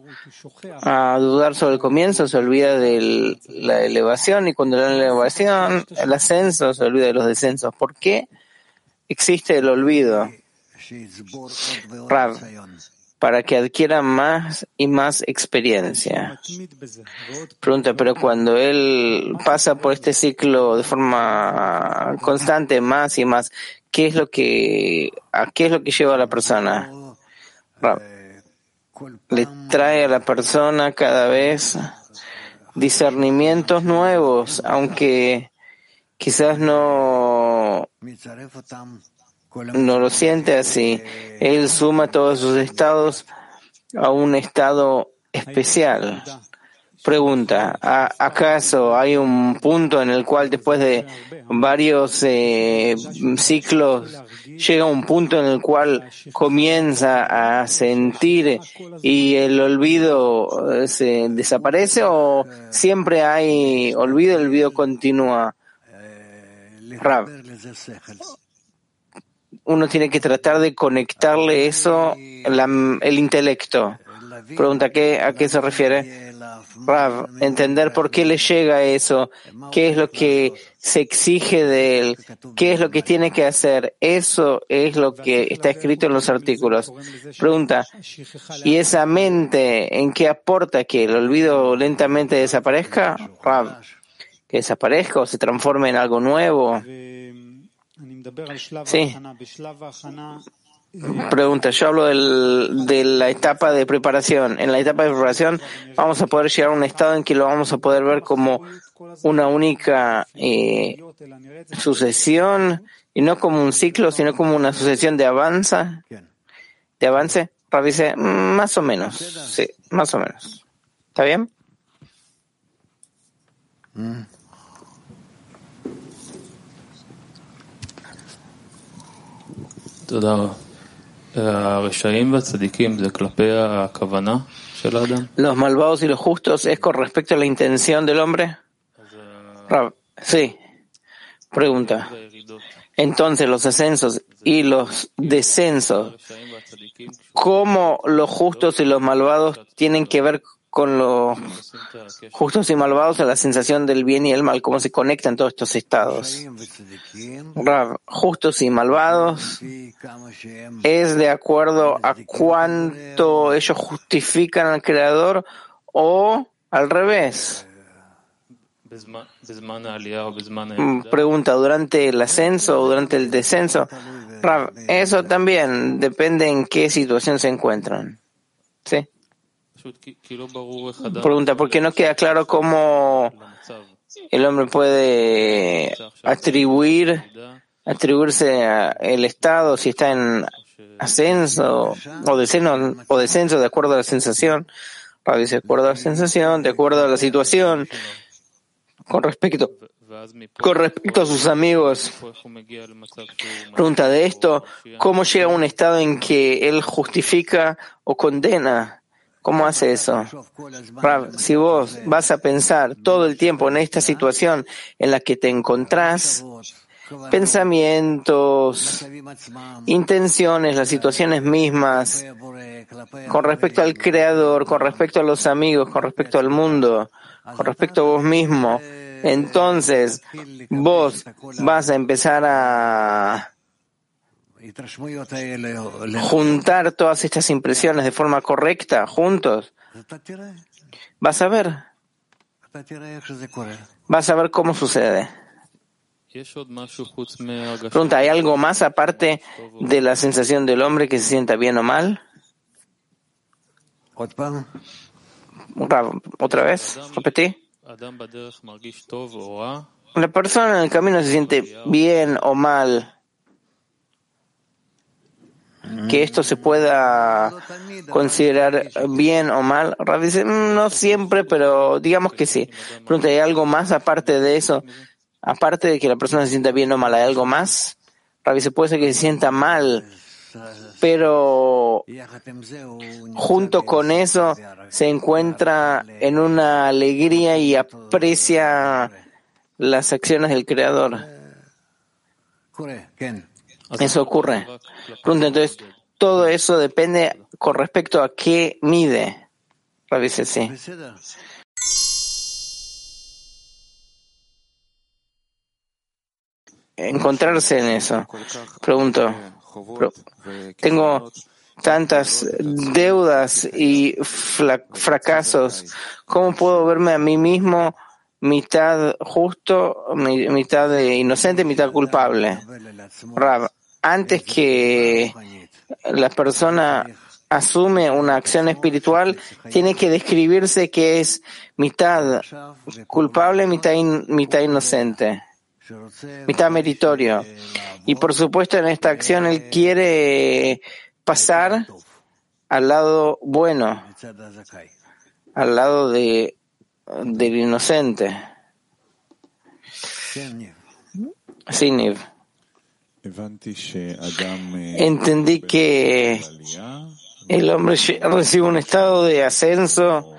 a, dudar sobre el comienzo se olvida de la elevación y cuando la elevación, el ascenso se olvida de los descensos. ¿Por qué existe el olvido? Para que adquiera más y más experiencia. Pregunta, pero cuando él pasa por este ciclo de forma constante, más y más, qué es lo que, qué es lo que lleva a la persona. Le trae a la persona cada vez discernimientos nuevos, aunque quizás no, no lo siente así. Él suma todos sus estados a un estado especial. Pregunta, ¿acaso hay un punto en el cual después de varios eh, ciclos llega un punto en el cual comienza a sentir y el olvido eh, se desaparece o siempre hay olvido, el olvido continúa? Rab. Uno tiene que tratar de conectarle eso, la, el intelecto. Pregunta, ¿qué, ¿a qué se refiere? Rav, entender por qué le llega eso, qué es lo que se exige de él, qué es lo que tiene que hacer. Eso es lo que está escrito en los artículos. Pregunta, ¿y esa mente en qué aporta que el olvido lentamente desaparezca? Rav, que desaparezca o se transforme en algo nuevo. Sí. Pregunta, yo hablo de la etapa de preparación. En la etapa de preparación vamos a poder llegar a un estado en que lo vamos a poder ver como una única eh, sucesión y no como un ciclo, sino como una sucesión de avanza, de avance. Rabice, más o menos, sí, más o menos. ¿Está bien? Mm. Todo. Los malvados y los justos es con respecto a la intención del hombre. Sí. Pregunta. Entonces los ascensos y los descensos, ¿cómo los justos y los malvados tienen que ver con los justos y malvados a la sensación del bien y el mal? ¿Cómo se conectan todos estos estados? Rav, justos y malvados es de acuerdo a cuánto ellos justifican al Creador o al revés. Mm, Pregunta, ¿durante el ascenso o durante el descenso? Rav, eso también depende en qué situación se encuentran. ¿Sí? Pregunta, ¿por qué no queda claro cómo el hombre puede atribuir, atribuirse a el estado si está en ascenso o descenso, o descenso de acuerdo a la sensación? De acuerdo a la sensación, de acuerdo a la situación con respecto, con respecto a sus amigos. Pregunta de esto, ¿cómo llega a un estado en que él justifica o condena? ¿Cómo hace eso? Si vos vas a pensar todo el tiempo en esta situación en la que te encontrás, pensamientos, intenciones, las situaciones mismas, con respecto al Creador, con respecto a los amigos, con respecto al mundo, con respecto a vos mismo, entonces vos vas a empezar a juntar todas estas impresiones de forma correcta, juntos, vas a ver, vas a ver cómo sucede. Pregunta, ¿hay algo más aparte de la sensación del hombre que se sienta bien o mal? Otra vez, repetí. La persona en el camino se siente bien o mal. Que esto se pueda considerar bien o mal. Rav dice, "Mm, no siempre, pero digamos que sí. Pregunta, ¿hay algo más aparte de eso? Aparte de que la persona se sienta bien o mal, ¿hay algo más? Rav dice, puede ser que se sienta mal, pero junto con eso se encuentra en una alegría y aprecia las acciones del Creador. Eso ocurre. Pregunta, entonces, todo eso depende con respecto a qué mide. Dice sí. Encontrarse en eso. Pregunto, pero tengo tantas deudas y fracasos. ¿Cómo puedo verme a mí mismo mitad justo, mi- mitad inocente, mitad culpable? Rav, antes que la persona asume una acción espiritual, tiene que describirse que es mitad culpable, mitad, mitad inocente, mitad meritorio. Y por supuesto en esta acción él quiere pasar al lado bueno, al lado de, del inocente. Sí, Niv. Entendí que el hombre recibe un estado de ascenso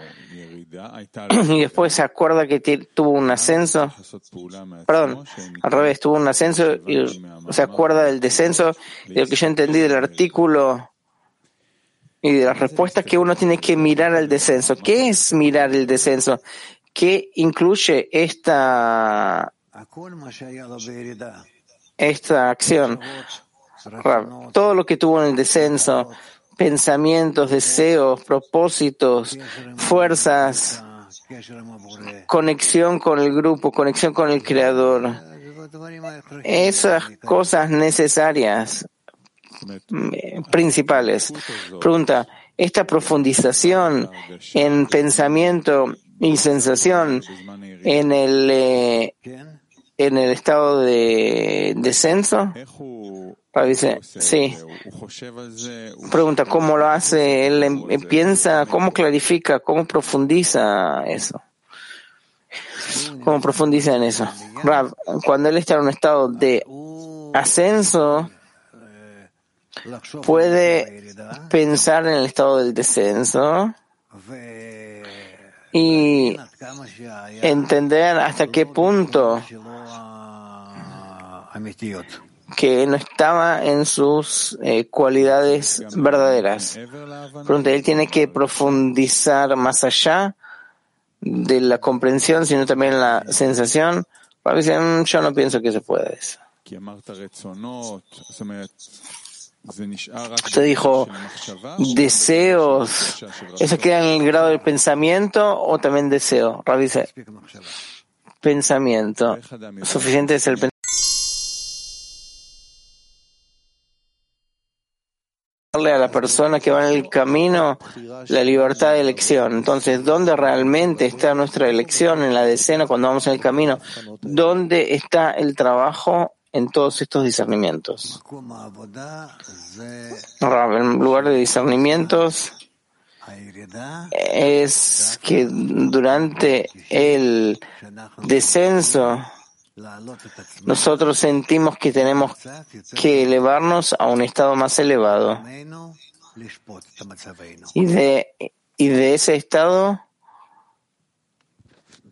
y después se acuerda que tuvo un ascenso. Perdón, al revés, tuvo un ascenso y se acuerda del descenso. Y lo que yo entendí del artículo y de las respuestas que uno tiene que mirar al descenso. ¿Qué es mirar el descenso? ¿Qué incluye esta, esta acción? Todo lo que tuvo en el descenso, pensamientos, deseos, propósitos, fuerzas, conexión con el grupo, conexión con el creador. Esas cosas necesarias, principales. Pregunta, esta profundización en pensamiento y sensación en el, eh, en el estado de descenso? Dice, sí. Pregunta, ¿cómo lo hace? Él em- em- piensa, ¿cómo clarifica, cómo profundiza eso? ¿Cómo profundiza en eso? Cuando él está en un estado de ascenso, puede pensar en el estado del descenso y entender hasta qué punto que no estaba en sus eh, cualidades verdaderas. Pronto él tiene que profundizar más allá de la comprensión, sino también la sensación. Para decir, "Mm, yo no pienso que se pueda eso. Usted dijo deseos. ¿Eso queda en el grado del pensamiento o también deseo? Dice, pensamiento. Suficiente es el pensamiento. darle a la persona que va en el camino la libertad de elección. Entonces, ¿dónde realmente está nuestra elección en la decena cuando vamos en el camino? ¿Dónde está el trabajo en todos estos discernimientos? Rab, En lugar de discernimientos es que durante el descenso nosotros sentimos que tenemos que elevarnos a un estado más elevado y de, y de ese estado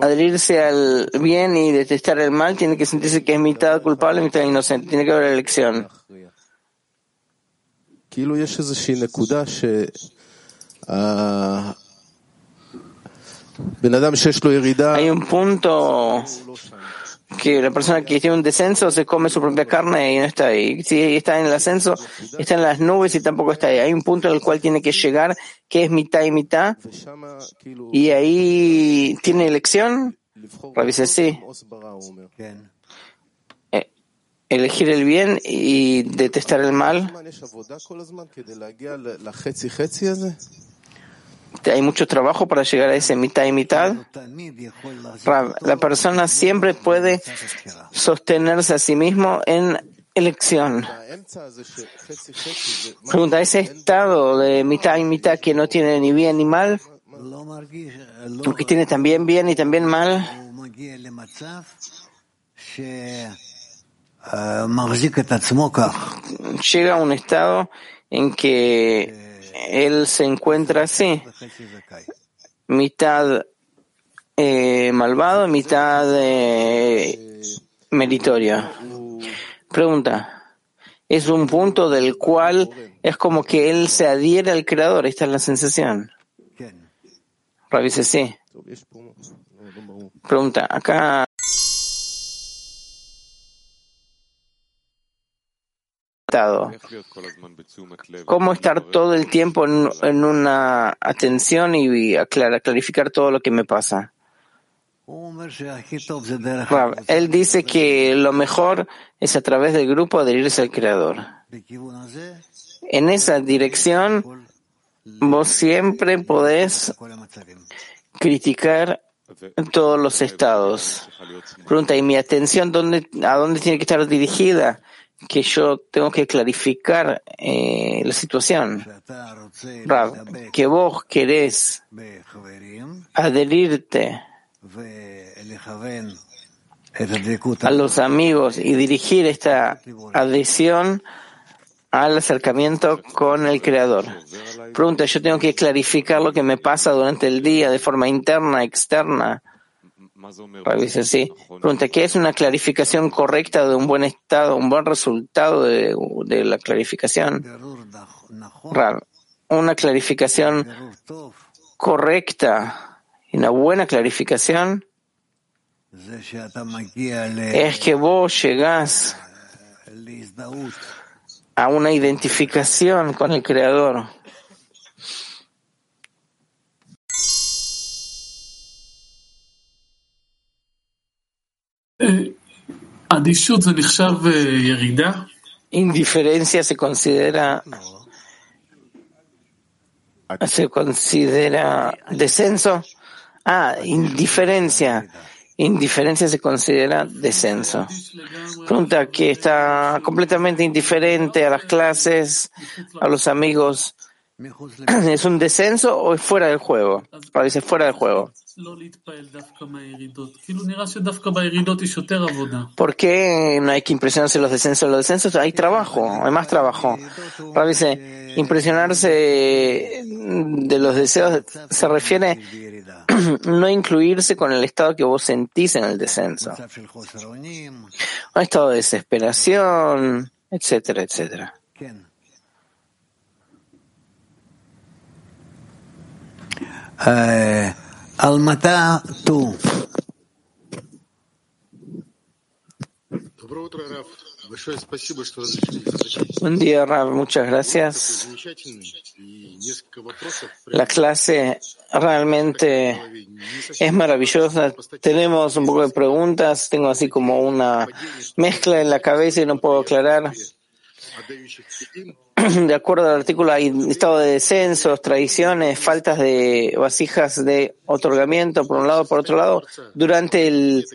adherirse al bien y detestar el mal, tiene que sentirse que es mitad culpable, mitad inocente. Tiene que haber elección. Hay un punto que la persona que tiene un descenso se come su propia carne y no está ahí. Si está en el ascenso, está en las nubes y tampoco está ahí. Hay un punto en el cual tiene que llegar, que es mitad y mitad, y ahí tiene elección. Revise sí. Eh, elegir el bien y detestar el mal hay mucho trabajo para llegar a ese mitad y mitad. La persona siempre puede sostenerse a sí mismo en elección. Pregunta, ese estado de mitad y mitad que no tiene ni bien ni mal, que tiene también bien y también mal, llega a un estado en que él se encuentra así, mitad eh, malvado, mitad eh, meritorio. Pregunta, es un punto del cual es como que él se adhiere al Creador, esta es la sensación. Rabi dice sí. Pregunta, acá... ¿Cómo estar todo el tiempo en, una atención y aclarar, clarificar todo lo que me pasa? Él dice que lo mejor es a través del grupo adherirse al Creador. En esa dirección, vos siempre podés criticar todos los estados. Pregunta, ¿y mi atención dónde, a dónde tiene que estar dirigida? Que yo tengo que clarificar eh, la situación. Rab, que vos querés adherirte a los amigos y dirigir esta adhesión al acercamiento con el Creador. Pregunta, yo tengo que clarificar lo que me pasa durante el día de forma interna, externa. Rabbi dice sí. Pregunta, ¿qué es una clarificación correcta de un buen estado, un buen resultado de, de la clarificación? Rab, una clarificación correcta y una buena clarificación es que vos llegás a una identificación con el Creador. Indiferencia se considera se considera descenso. Ah, indiferencia. Indiferencia se considera descenso. Pregunta que está completamente indiferente a las clases, a los amigos. ¿Es un descenso o es fuera del juego? Parece fuera del juego. ¿Por qué no hay que impresionarse los descensos? Los descensos hay trabajo, hay más trabajo. Dice, impresionarse de los deseos se refiere no incluirse con el estado que vos sentís en el descenso. Un estado de desesperación, etcétera, etcétera. Almata, tú. Buen día, Rav. Muchas gracias. La clase realmente es maravillosa. Tenemos un poco de preguntas. Tengo así como una mezcla en la cabeza y no puedo aclarar. de acuerdo al artículo, hay estado de descensos, tradiciones, faltas de vasijas de otorgamiento, por un lado, por otro lado. Durante el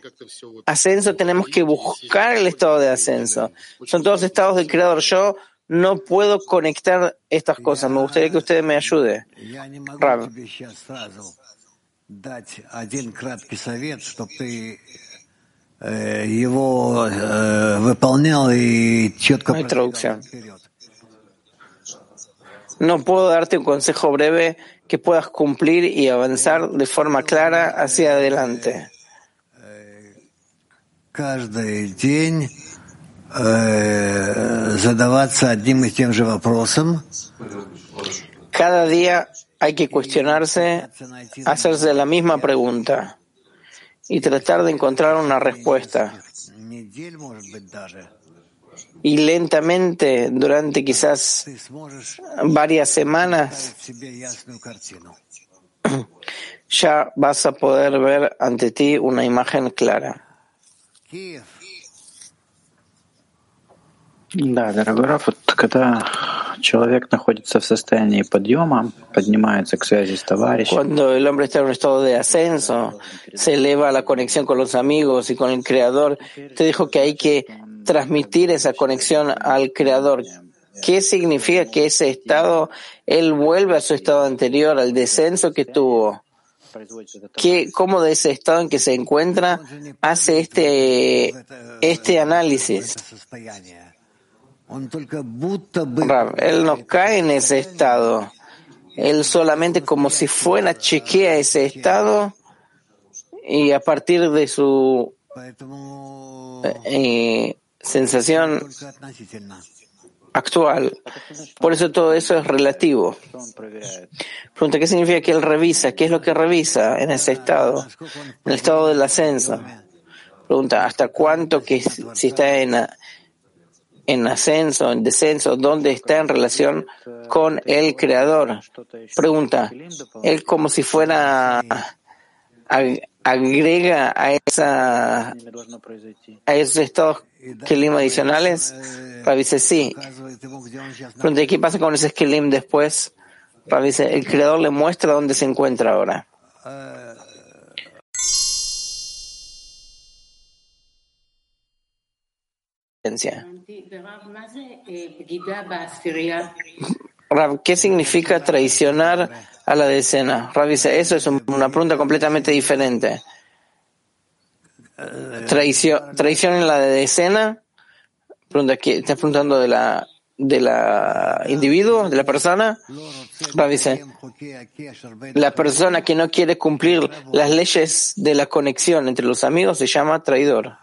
ascenso tenemos que buscar el estado de ascenso. Son todos estados del creador. Yo no puedo conectar estas cosas. Me gustaría que usted me ayude. Rab. No hay traducción. No puedo darte un consejo breve que puedas cumplir y avanzar de forma clara hacia adelante. Cada día hay que cuestionarse, hacerse la misma pregunta y tratar de encontrar una respuesta Недель, может быть, даже. Y lentamente, durante quizás varias semanas, себе ясную картину. ya vas a poder ver ante ti una imagen clara. Киев. Да, дорогой Раф, вот когда человек находится в состоянии подъема, поднимается к связи с товарищем, Cuando el hombre está en un estado de ascenso, se eleva a la conexión con los amigos y con el Creador, te dijo que hay que transmitir esa conexión al Creador. ¿Qué significa que ese estado, él vuelve a su estado anterior, al descenso que tuvo? ¿Qué, ¿Cómo de ese estado en que se encuentra hace este, este análisis? Él no cae en ese estado. Él solamente como si fuera chequea ese estado y a partir de su eh, sensación actual. Por eso todo eso es relativo. Pregunta, ¿qué significa que él revisa? ¿Qué es lo que revisa en ese estado? En el estado del ascenso. Pregunta, ¿hasta cuánto que si está en, en ascenso, en descenso, dónde está en relación con el creador? Pregunta, él como si fuera agrega a, esa, esos estados kelim adicionales? Rav dice sí. Pregunté, ¿qué pasa con ese kelim después? Rav dice, el creador le muestra dónde se encuentra ahora. Ah. ¿qué significa traicionar a la decena. Rabisa, eso es una pregunta completamente diferente. Traición, traición en la decena. Pregunta, ¿estás preguntando de la de la individuo, de la persona? Rabisa, la persona que no quiere cumplir las leyes de la conexión entre los amigos se llama traidor.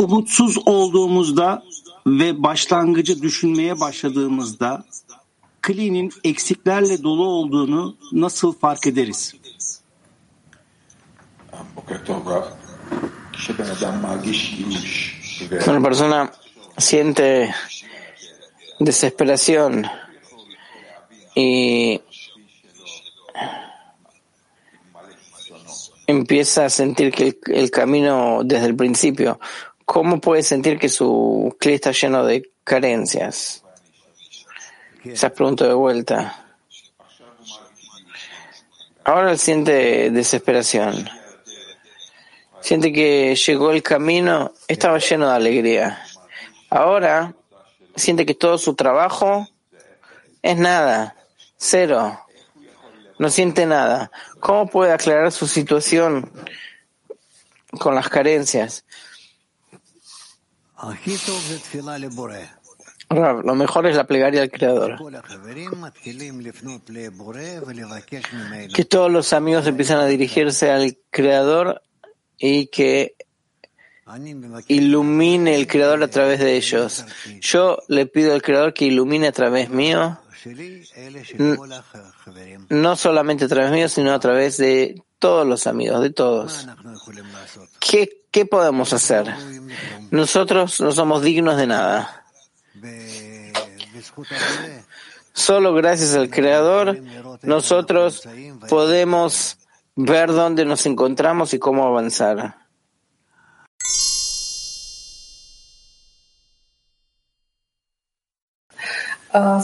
umutsuz olduğumuzda ve başlangıcı düşünmeye başladığımızda klinin eksiklerle dolu olduğunu nasıl fark ederiz? Una persona siente desesperación y empieza a sentir que el, el camino desde el principio ¿cómo puede sentir que su cli está lleno de carencias? Esa pregunta de vuelta. Ahora él siente desesperación. Siente que llegó el camino, estaba lleno de alegría. Ahora siente que todo su trabajo es nada, cero. No siente nada. ¿Cómo puede aclarar su situación con las carencias? Lo mejor es la plegaria al Creador. Que todos los amigos empiezan a dirigirse al Creador y que ilumine el Creador a través de ellos. Yo le pido al Creador que ilumine a través mío, no solamente a través mío, sino a través de todos los amigos, de todos. ¿Qué, qué podemos hacer? Nosotros no somos dignos de nada. Solo gracias al Creador nosotros podemos ver dónde nos encontramos y cómo avanzar.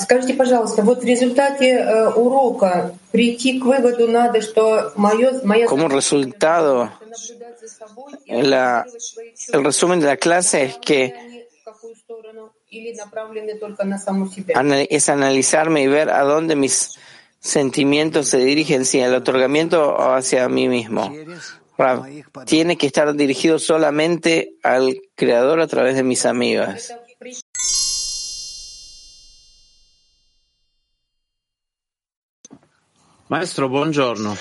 Скажите, пожалуйста, вот в результате э, урока прийти к выводу надо, что мое, моя Como resultado, la- el resumen de la clase es que или направлены только на саму себя. ana- es analizarme y ver a dónde mis sentimientos se dirigen, si al otorgamiento o hacia mí mismo. Rav, tiene que estar dirigido solamente al Creador a través de mis amigas. Maestro, buongiorno.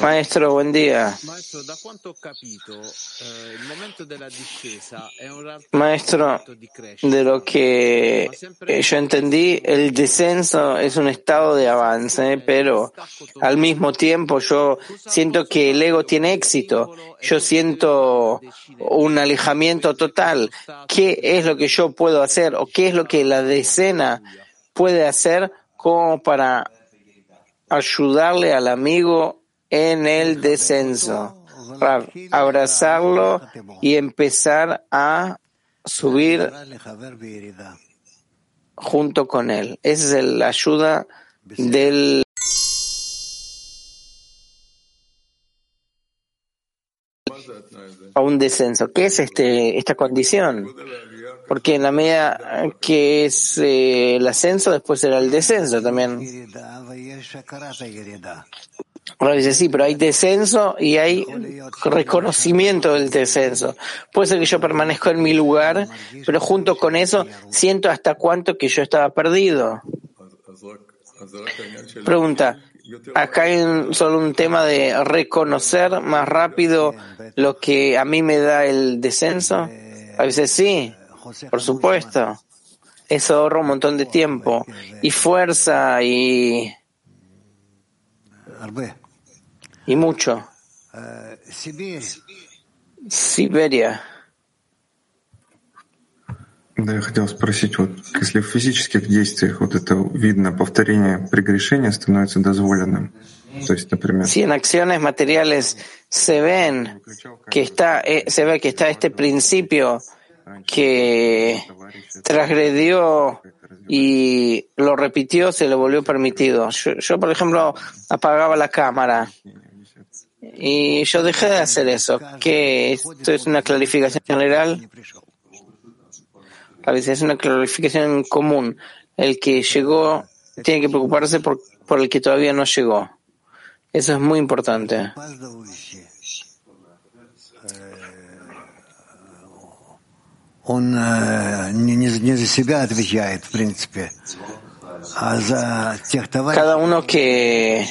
Maestro, buen día. Maestro, da quanto ho capito, eh, il momento della discesa è un realtà Maestro, de lo que eh, yo entendí, el descenso es un estado de avance, pero al mismo tiempo yo siento que el ego tiene éxito, yo siento un alejamiento total. ¿Qué es lo que yo puedo hacer o qué es lo que la decena puede hacer como para ayudarle al amigo en el descenso? Abrazarlo y empezar a subir junto con él. Esa es la ayuda del a un descenso. ¿Qué es este esta condición? Porque en la medida que es eh, el ascenso, después será el descenso también. Ahora dice, sí, pero hay descenso y hay reconocimiento del descenso. Puede ser que yo permanezco en mi lugar, pero junto con eso siento hasta cuánto que yo estaba perdido. Pregunta, acá hay solo un tema de reconocer más rápido lo que a mí me da el descenso. A veces sí, por supuesto. Eso ahorra un montón de tiempo y fuerza y, y mucho. Siberia. Да, я хотел спросить, вот если в физических действиях вот это видно, повторение прегрешения становится дозволенным. То есть, например, Si en acciones materiales se ven que está, eh, se ve que está este principio que transgredió y lo repitió, se le volvió permitido. Yo, yo, por ejemplo, apagaba la cámara y yo dejé de hacer eso. que ¿Esto es una clarificación general? A veces es una clarificación común. El que llegó tiene que preocuparse por, por el que todavía no llegó. Eso es muy importante. Cada uno que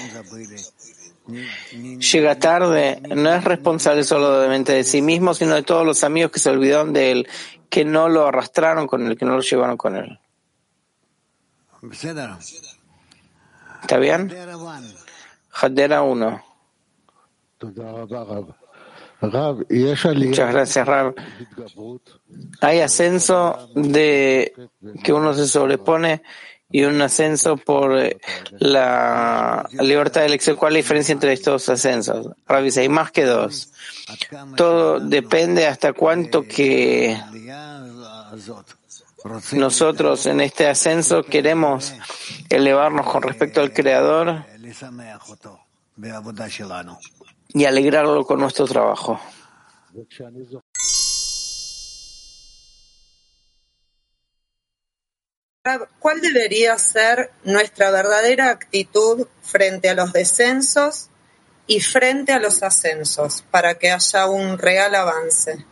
llega tarde no es responsable solamente de sí mismo, sino de todos los amigos que se olvidaron de él, que no lo arrastraron con él, que no lo llevaron con él. ¿Está bien? Jadera 1. Muchas gracias, Rab. Hay ascenso de que uno se sobrepone y un ascenso por eh, la libertad de elección. ¿Cuál es la diferencia entre estos ascensos? Rabbi, hay más que dos. Todo depende hasta cuánto que nosotros en este ascenso queremos elevarnos con respecto al Creador y alegrarlo con nuestro trabajo. ¿Cuál debería ser nuestra verdadera actitud frente a los descensos y frente a los ascensos para que haya un real avance?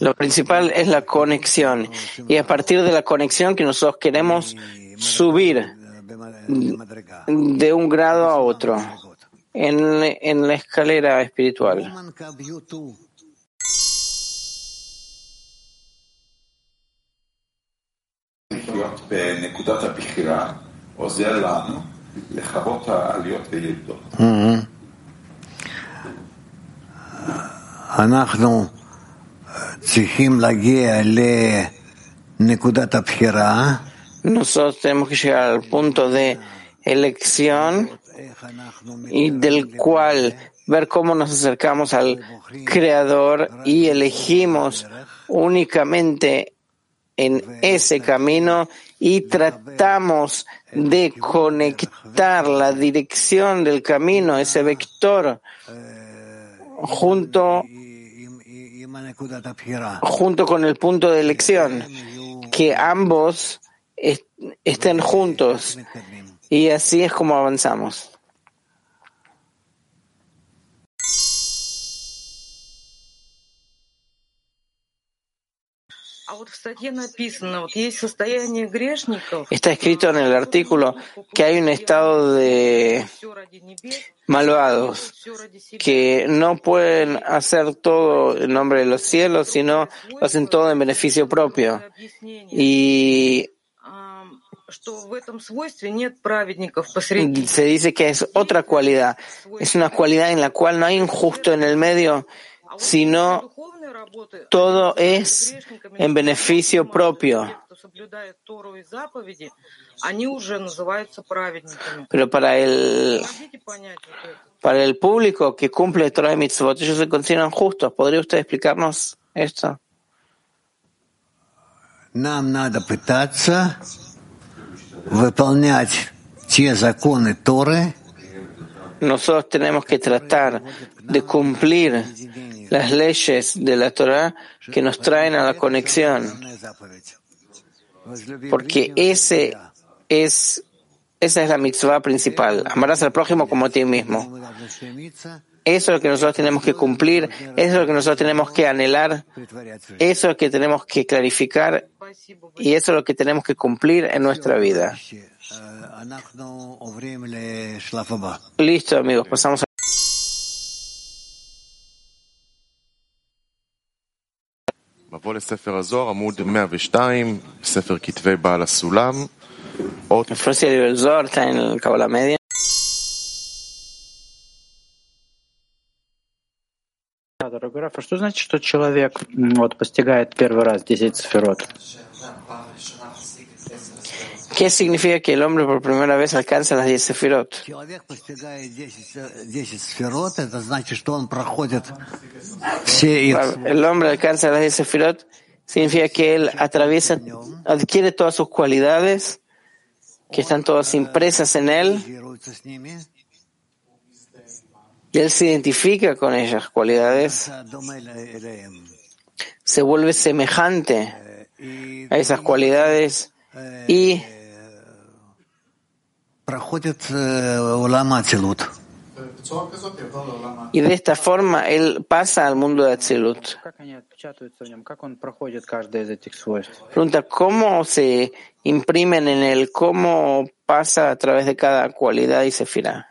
Lo principal es la conexión. Y a partir de la conexión que nosotros queremos subir de un grado a otro en, en la escalera espiritual. Mm. אנחנו צריכים להגיע לנקודת הבחירה. Nosotros tenemos que llegar al punto de elección y del cual ver cómo nos acercamos al Creador y elegimos únicamente en ese camino y tratamos de conectar la dirección del camino, ese vector, junto, junto con el punto de elección, que ambos est estén juntos y así es como avanzamos. Está escrito en el artículo que hay un estado de malvados que no pueden hacer todo en nombre de los cielos, sino hacen todo en beneficio propio. Y se dice que es otra cualidad, es una cualidad en la cual no hay injusto en el medio, sino todo es en beneficio propio. Pero para el, para el público que cumple Torah y Mitzvot, ellos se consideran justos. ¿Podría usted explicarnos esto? Нам надо пытаться выполнять те законы Торы, nosotros tenemos que tratar de cumplir las leyes de la Torah que nos traen a la conexión. Porque ese es, esa es la mitzvah principal. Amarás al prójimo como a ti mismo. Eso es lo que nosotros tenemos que cumplir, eso es lo que nosotros tenemos que anhelar, eso es lo que tenemos que clarificar y eso es lo que tenemos que cumplir en nuestra vida. Listo, amigos, pasamos a. La está en. Да, дорогой Раф, а что значит, что человек вот постигает первый раз 10? ¿Qué significa que el hombre por primera vez alcanza las 10 sefirot? El hombre alcanza las 10 sefirot, significa que él atraviesa, adquiere todas sus cualidades, que están todas impresas en él, y él se identifica con esas cualidades, se vuelve semejante a esas cualidades y И de esta forma él pasa al mundo de Atzilut. Pregunta, ¿cómo se imprimen en él? ¿Cómo pasa a través de cada cualidad y sefirá?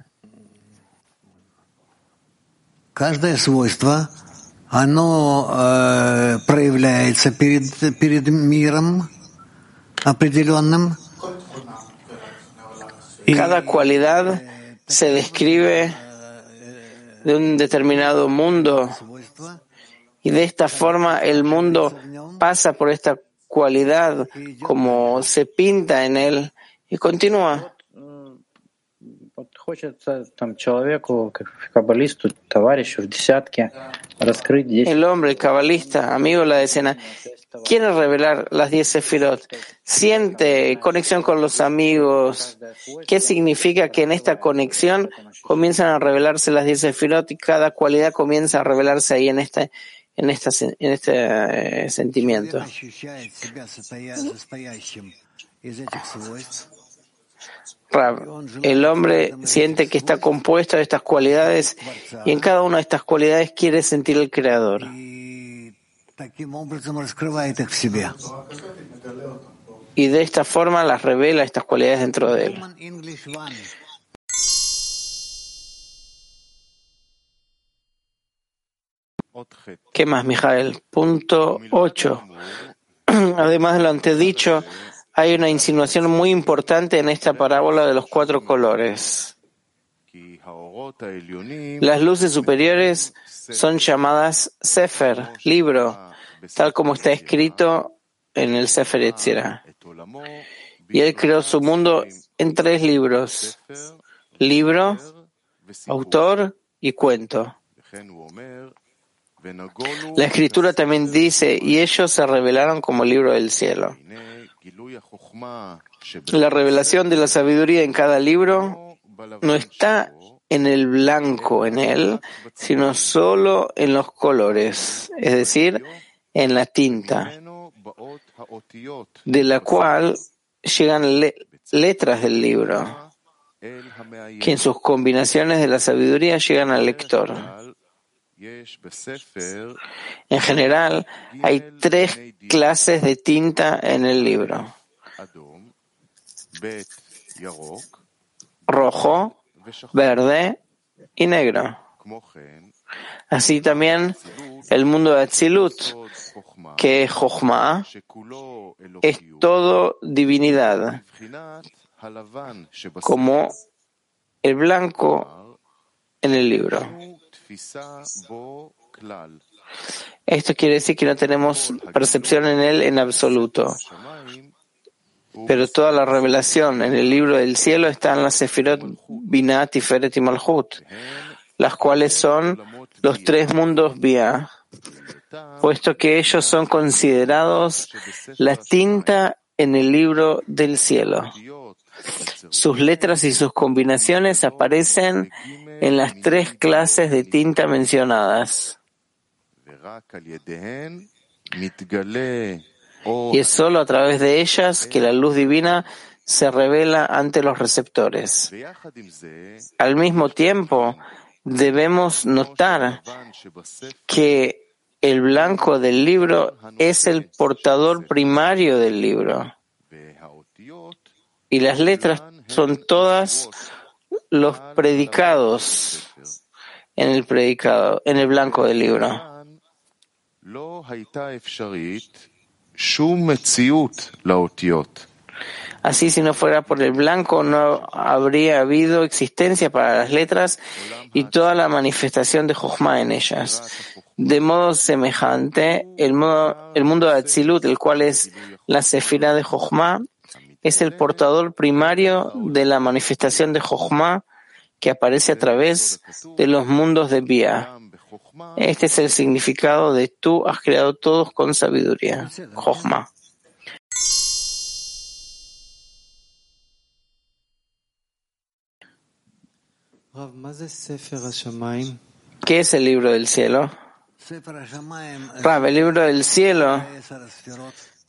Каждое свойство, оно э, проявляется перед, перед миром определенным, Cada cualidad se describe de un determinado mundo y de esta forma el mundo pasa por esta cualidad como se pinta en él y continúa. El hombre, el cabalista, amigo de la decena, quiere revelar las diez sefirot. Siente conexión con los amigos. ¿Qué significa que en esta conexión comienzan a revelarse las diez sefirot y cada cualidad comienza a revelarse ahí en este, en esta, en este eh, sentimiento? El hombre siente que está compuesto de estas cualidades y en cada una de estas cualidades quiere sentir el Creador. Y de esta forma las revela estas cualidades dentro de él. ¿Qué más, Mijael? Punto 8. Además de lo antedicho, hay una insinuación muy importante en esta parábola de los cuatro colores. Las luces superiores son llamadas Sefer, libro, tal como está escrito en el Sefer Etzira. Y él creó su mundo en tres libros, libro, autor y cuento. La escritura también dice, y ellos se revelaron como libro del cielo. La revelación de la sabiduría en cada libro no está en el blanco en él, sino solo en los colores, es decir, en la tinta, de la cual llegan letras del libro, que en sus combinaciones de la sabiduría llegan al lector. En general, hay tres clases de tinta en el libro. Rojo, verde y negro. Así también el mundo de Atzilut, que es Jochma, es todo divinidad, como el blanco en el libro. Esto quiere decir que no tenemos percepción en él en absoluto. Pero toda la revelación en el libro del cielo está en las Sefirot Binat, Tiferet y Malhut, las cuales son los tres mundos vía, puesto que ellos son considerados la tinta en el libro del cielo. Sus letras y sus combinaciones aparecen en las tres clases de tinta mencionadas. Y es solo a través de ellas que la luz divina se revela ante los receptores. Al mismo tiempo, debemos notar que el blanco del libro es el portador primario del libro. Y las letras son todas los predicados en el predicado, en el blanco del libro. Así, si no fuera por el blanco, no habría habido existencia para las letras y toda la manifestación de Jochma en ellas. De modo semejante, el, el mundo de Atzilut, el cual es la sefira de Jochma, es el portador primario de la manifestación de Jochma que aparece a través de los mundos de Bia. Este es el significado de tú has creado todos con sabiduría. Jochma. ¿Qué es el libro del cielo? Rav, el libro del cielo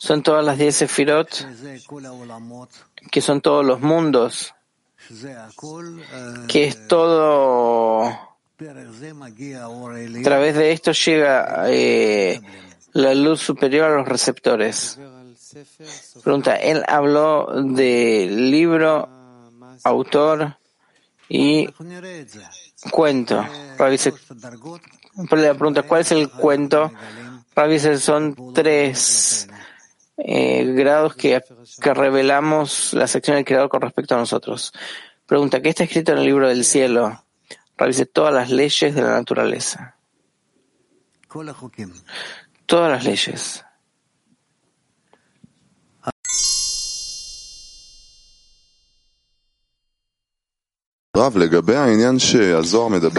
son todas las diez sefirot, que son todos los mundos, que es todo. A través de esto llega eh, la luz superior a los receptores. Pregunta, él habló de libro, autor y cuento. La pregunta, ¿cuál es el cuento? Ravi son tres eh, grados que, que revelamos las acciones del Creador con respecto a nosotros. Pregunta, ¿qué está escrito en el libro del cielo? Revise todas las leyes de la naturaleza. Todas las leyes.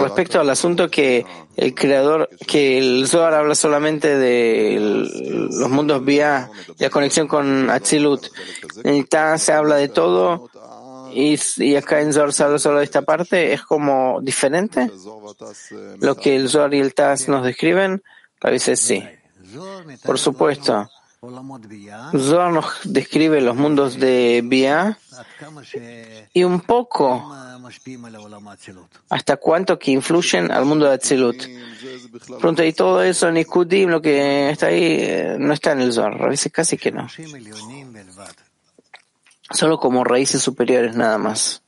Respecto al asunto que el creador, que el Zohar habla solamente de los mundos vía la conexión con Atzilut. En Taz se habla de todo y, y acá en Zohar se habla solo de esta parte. ¿Es como diferente? Lo que el Zohar y el Taz nos describen, a veces sí. Por supuesto. Zohar nos describe los mundos de Bia y un poco hasta cuánto que influyen al mundo de Atzilut. Pronto, y todo eso en Ikudim, lo que está ahí, eh, no está en el Zohar, a veces casi que no. Solo como raíces superiores nada más.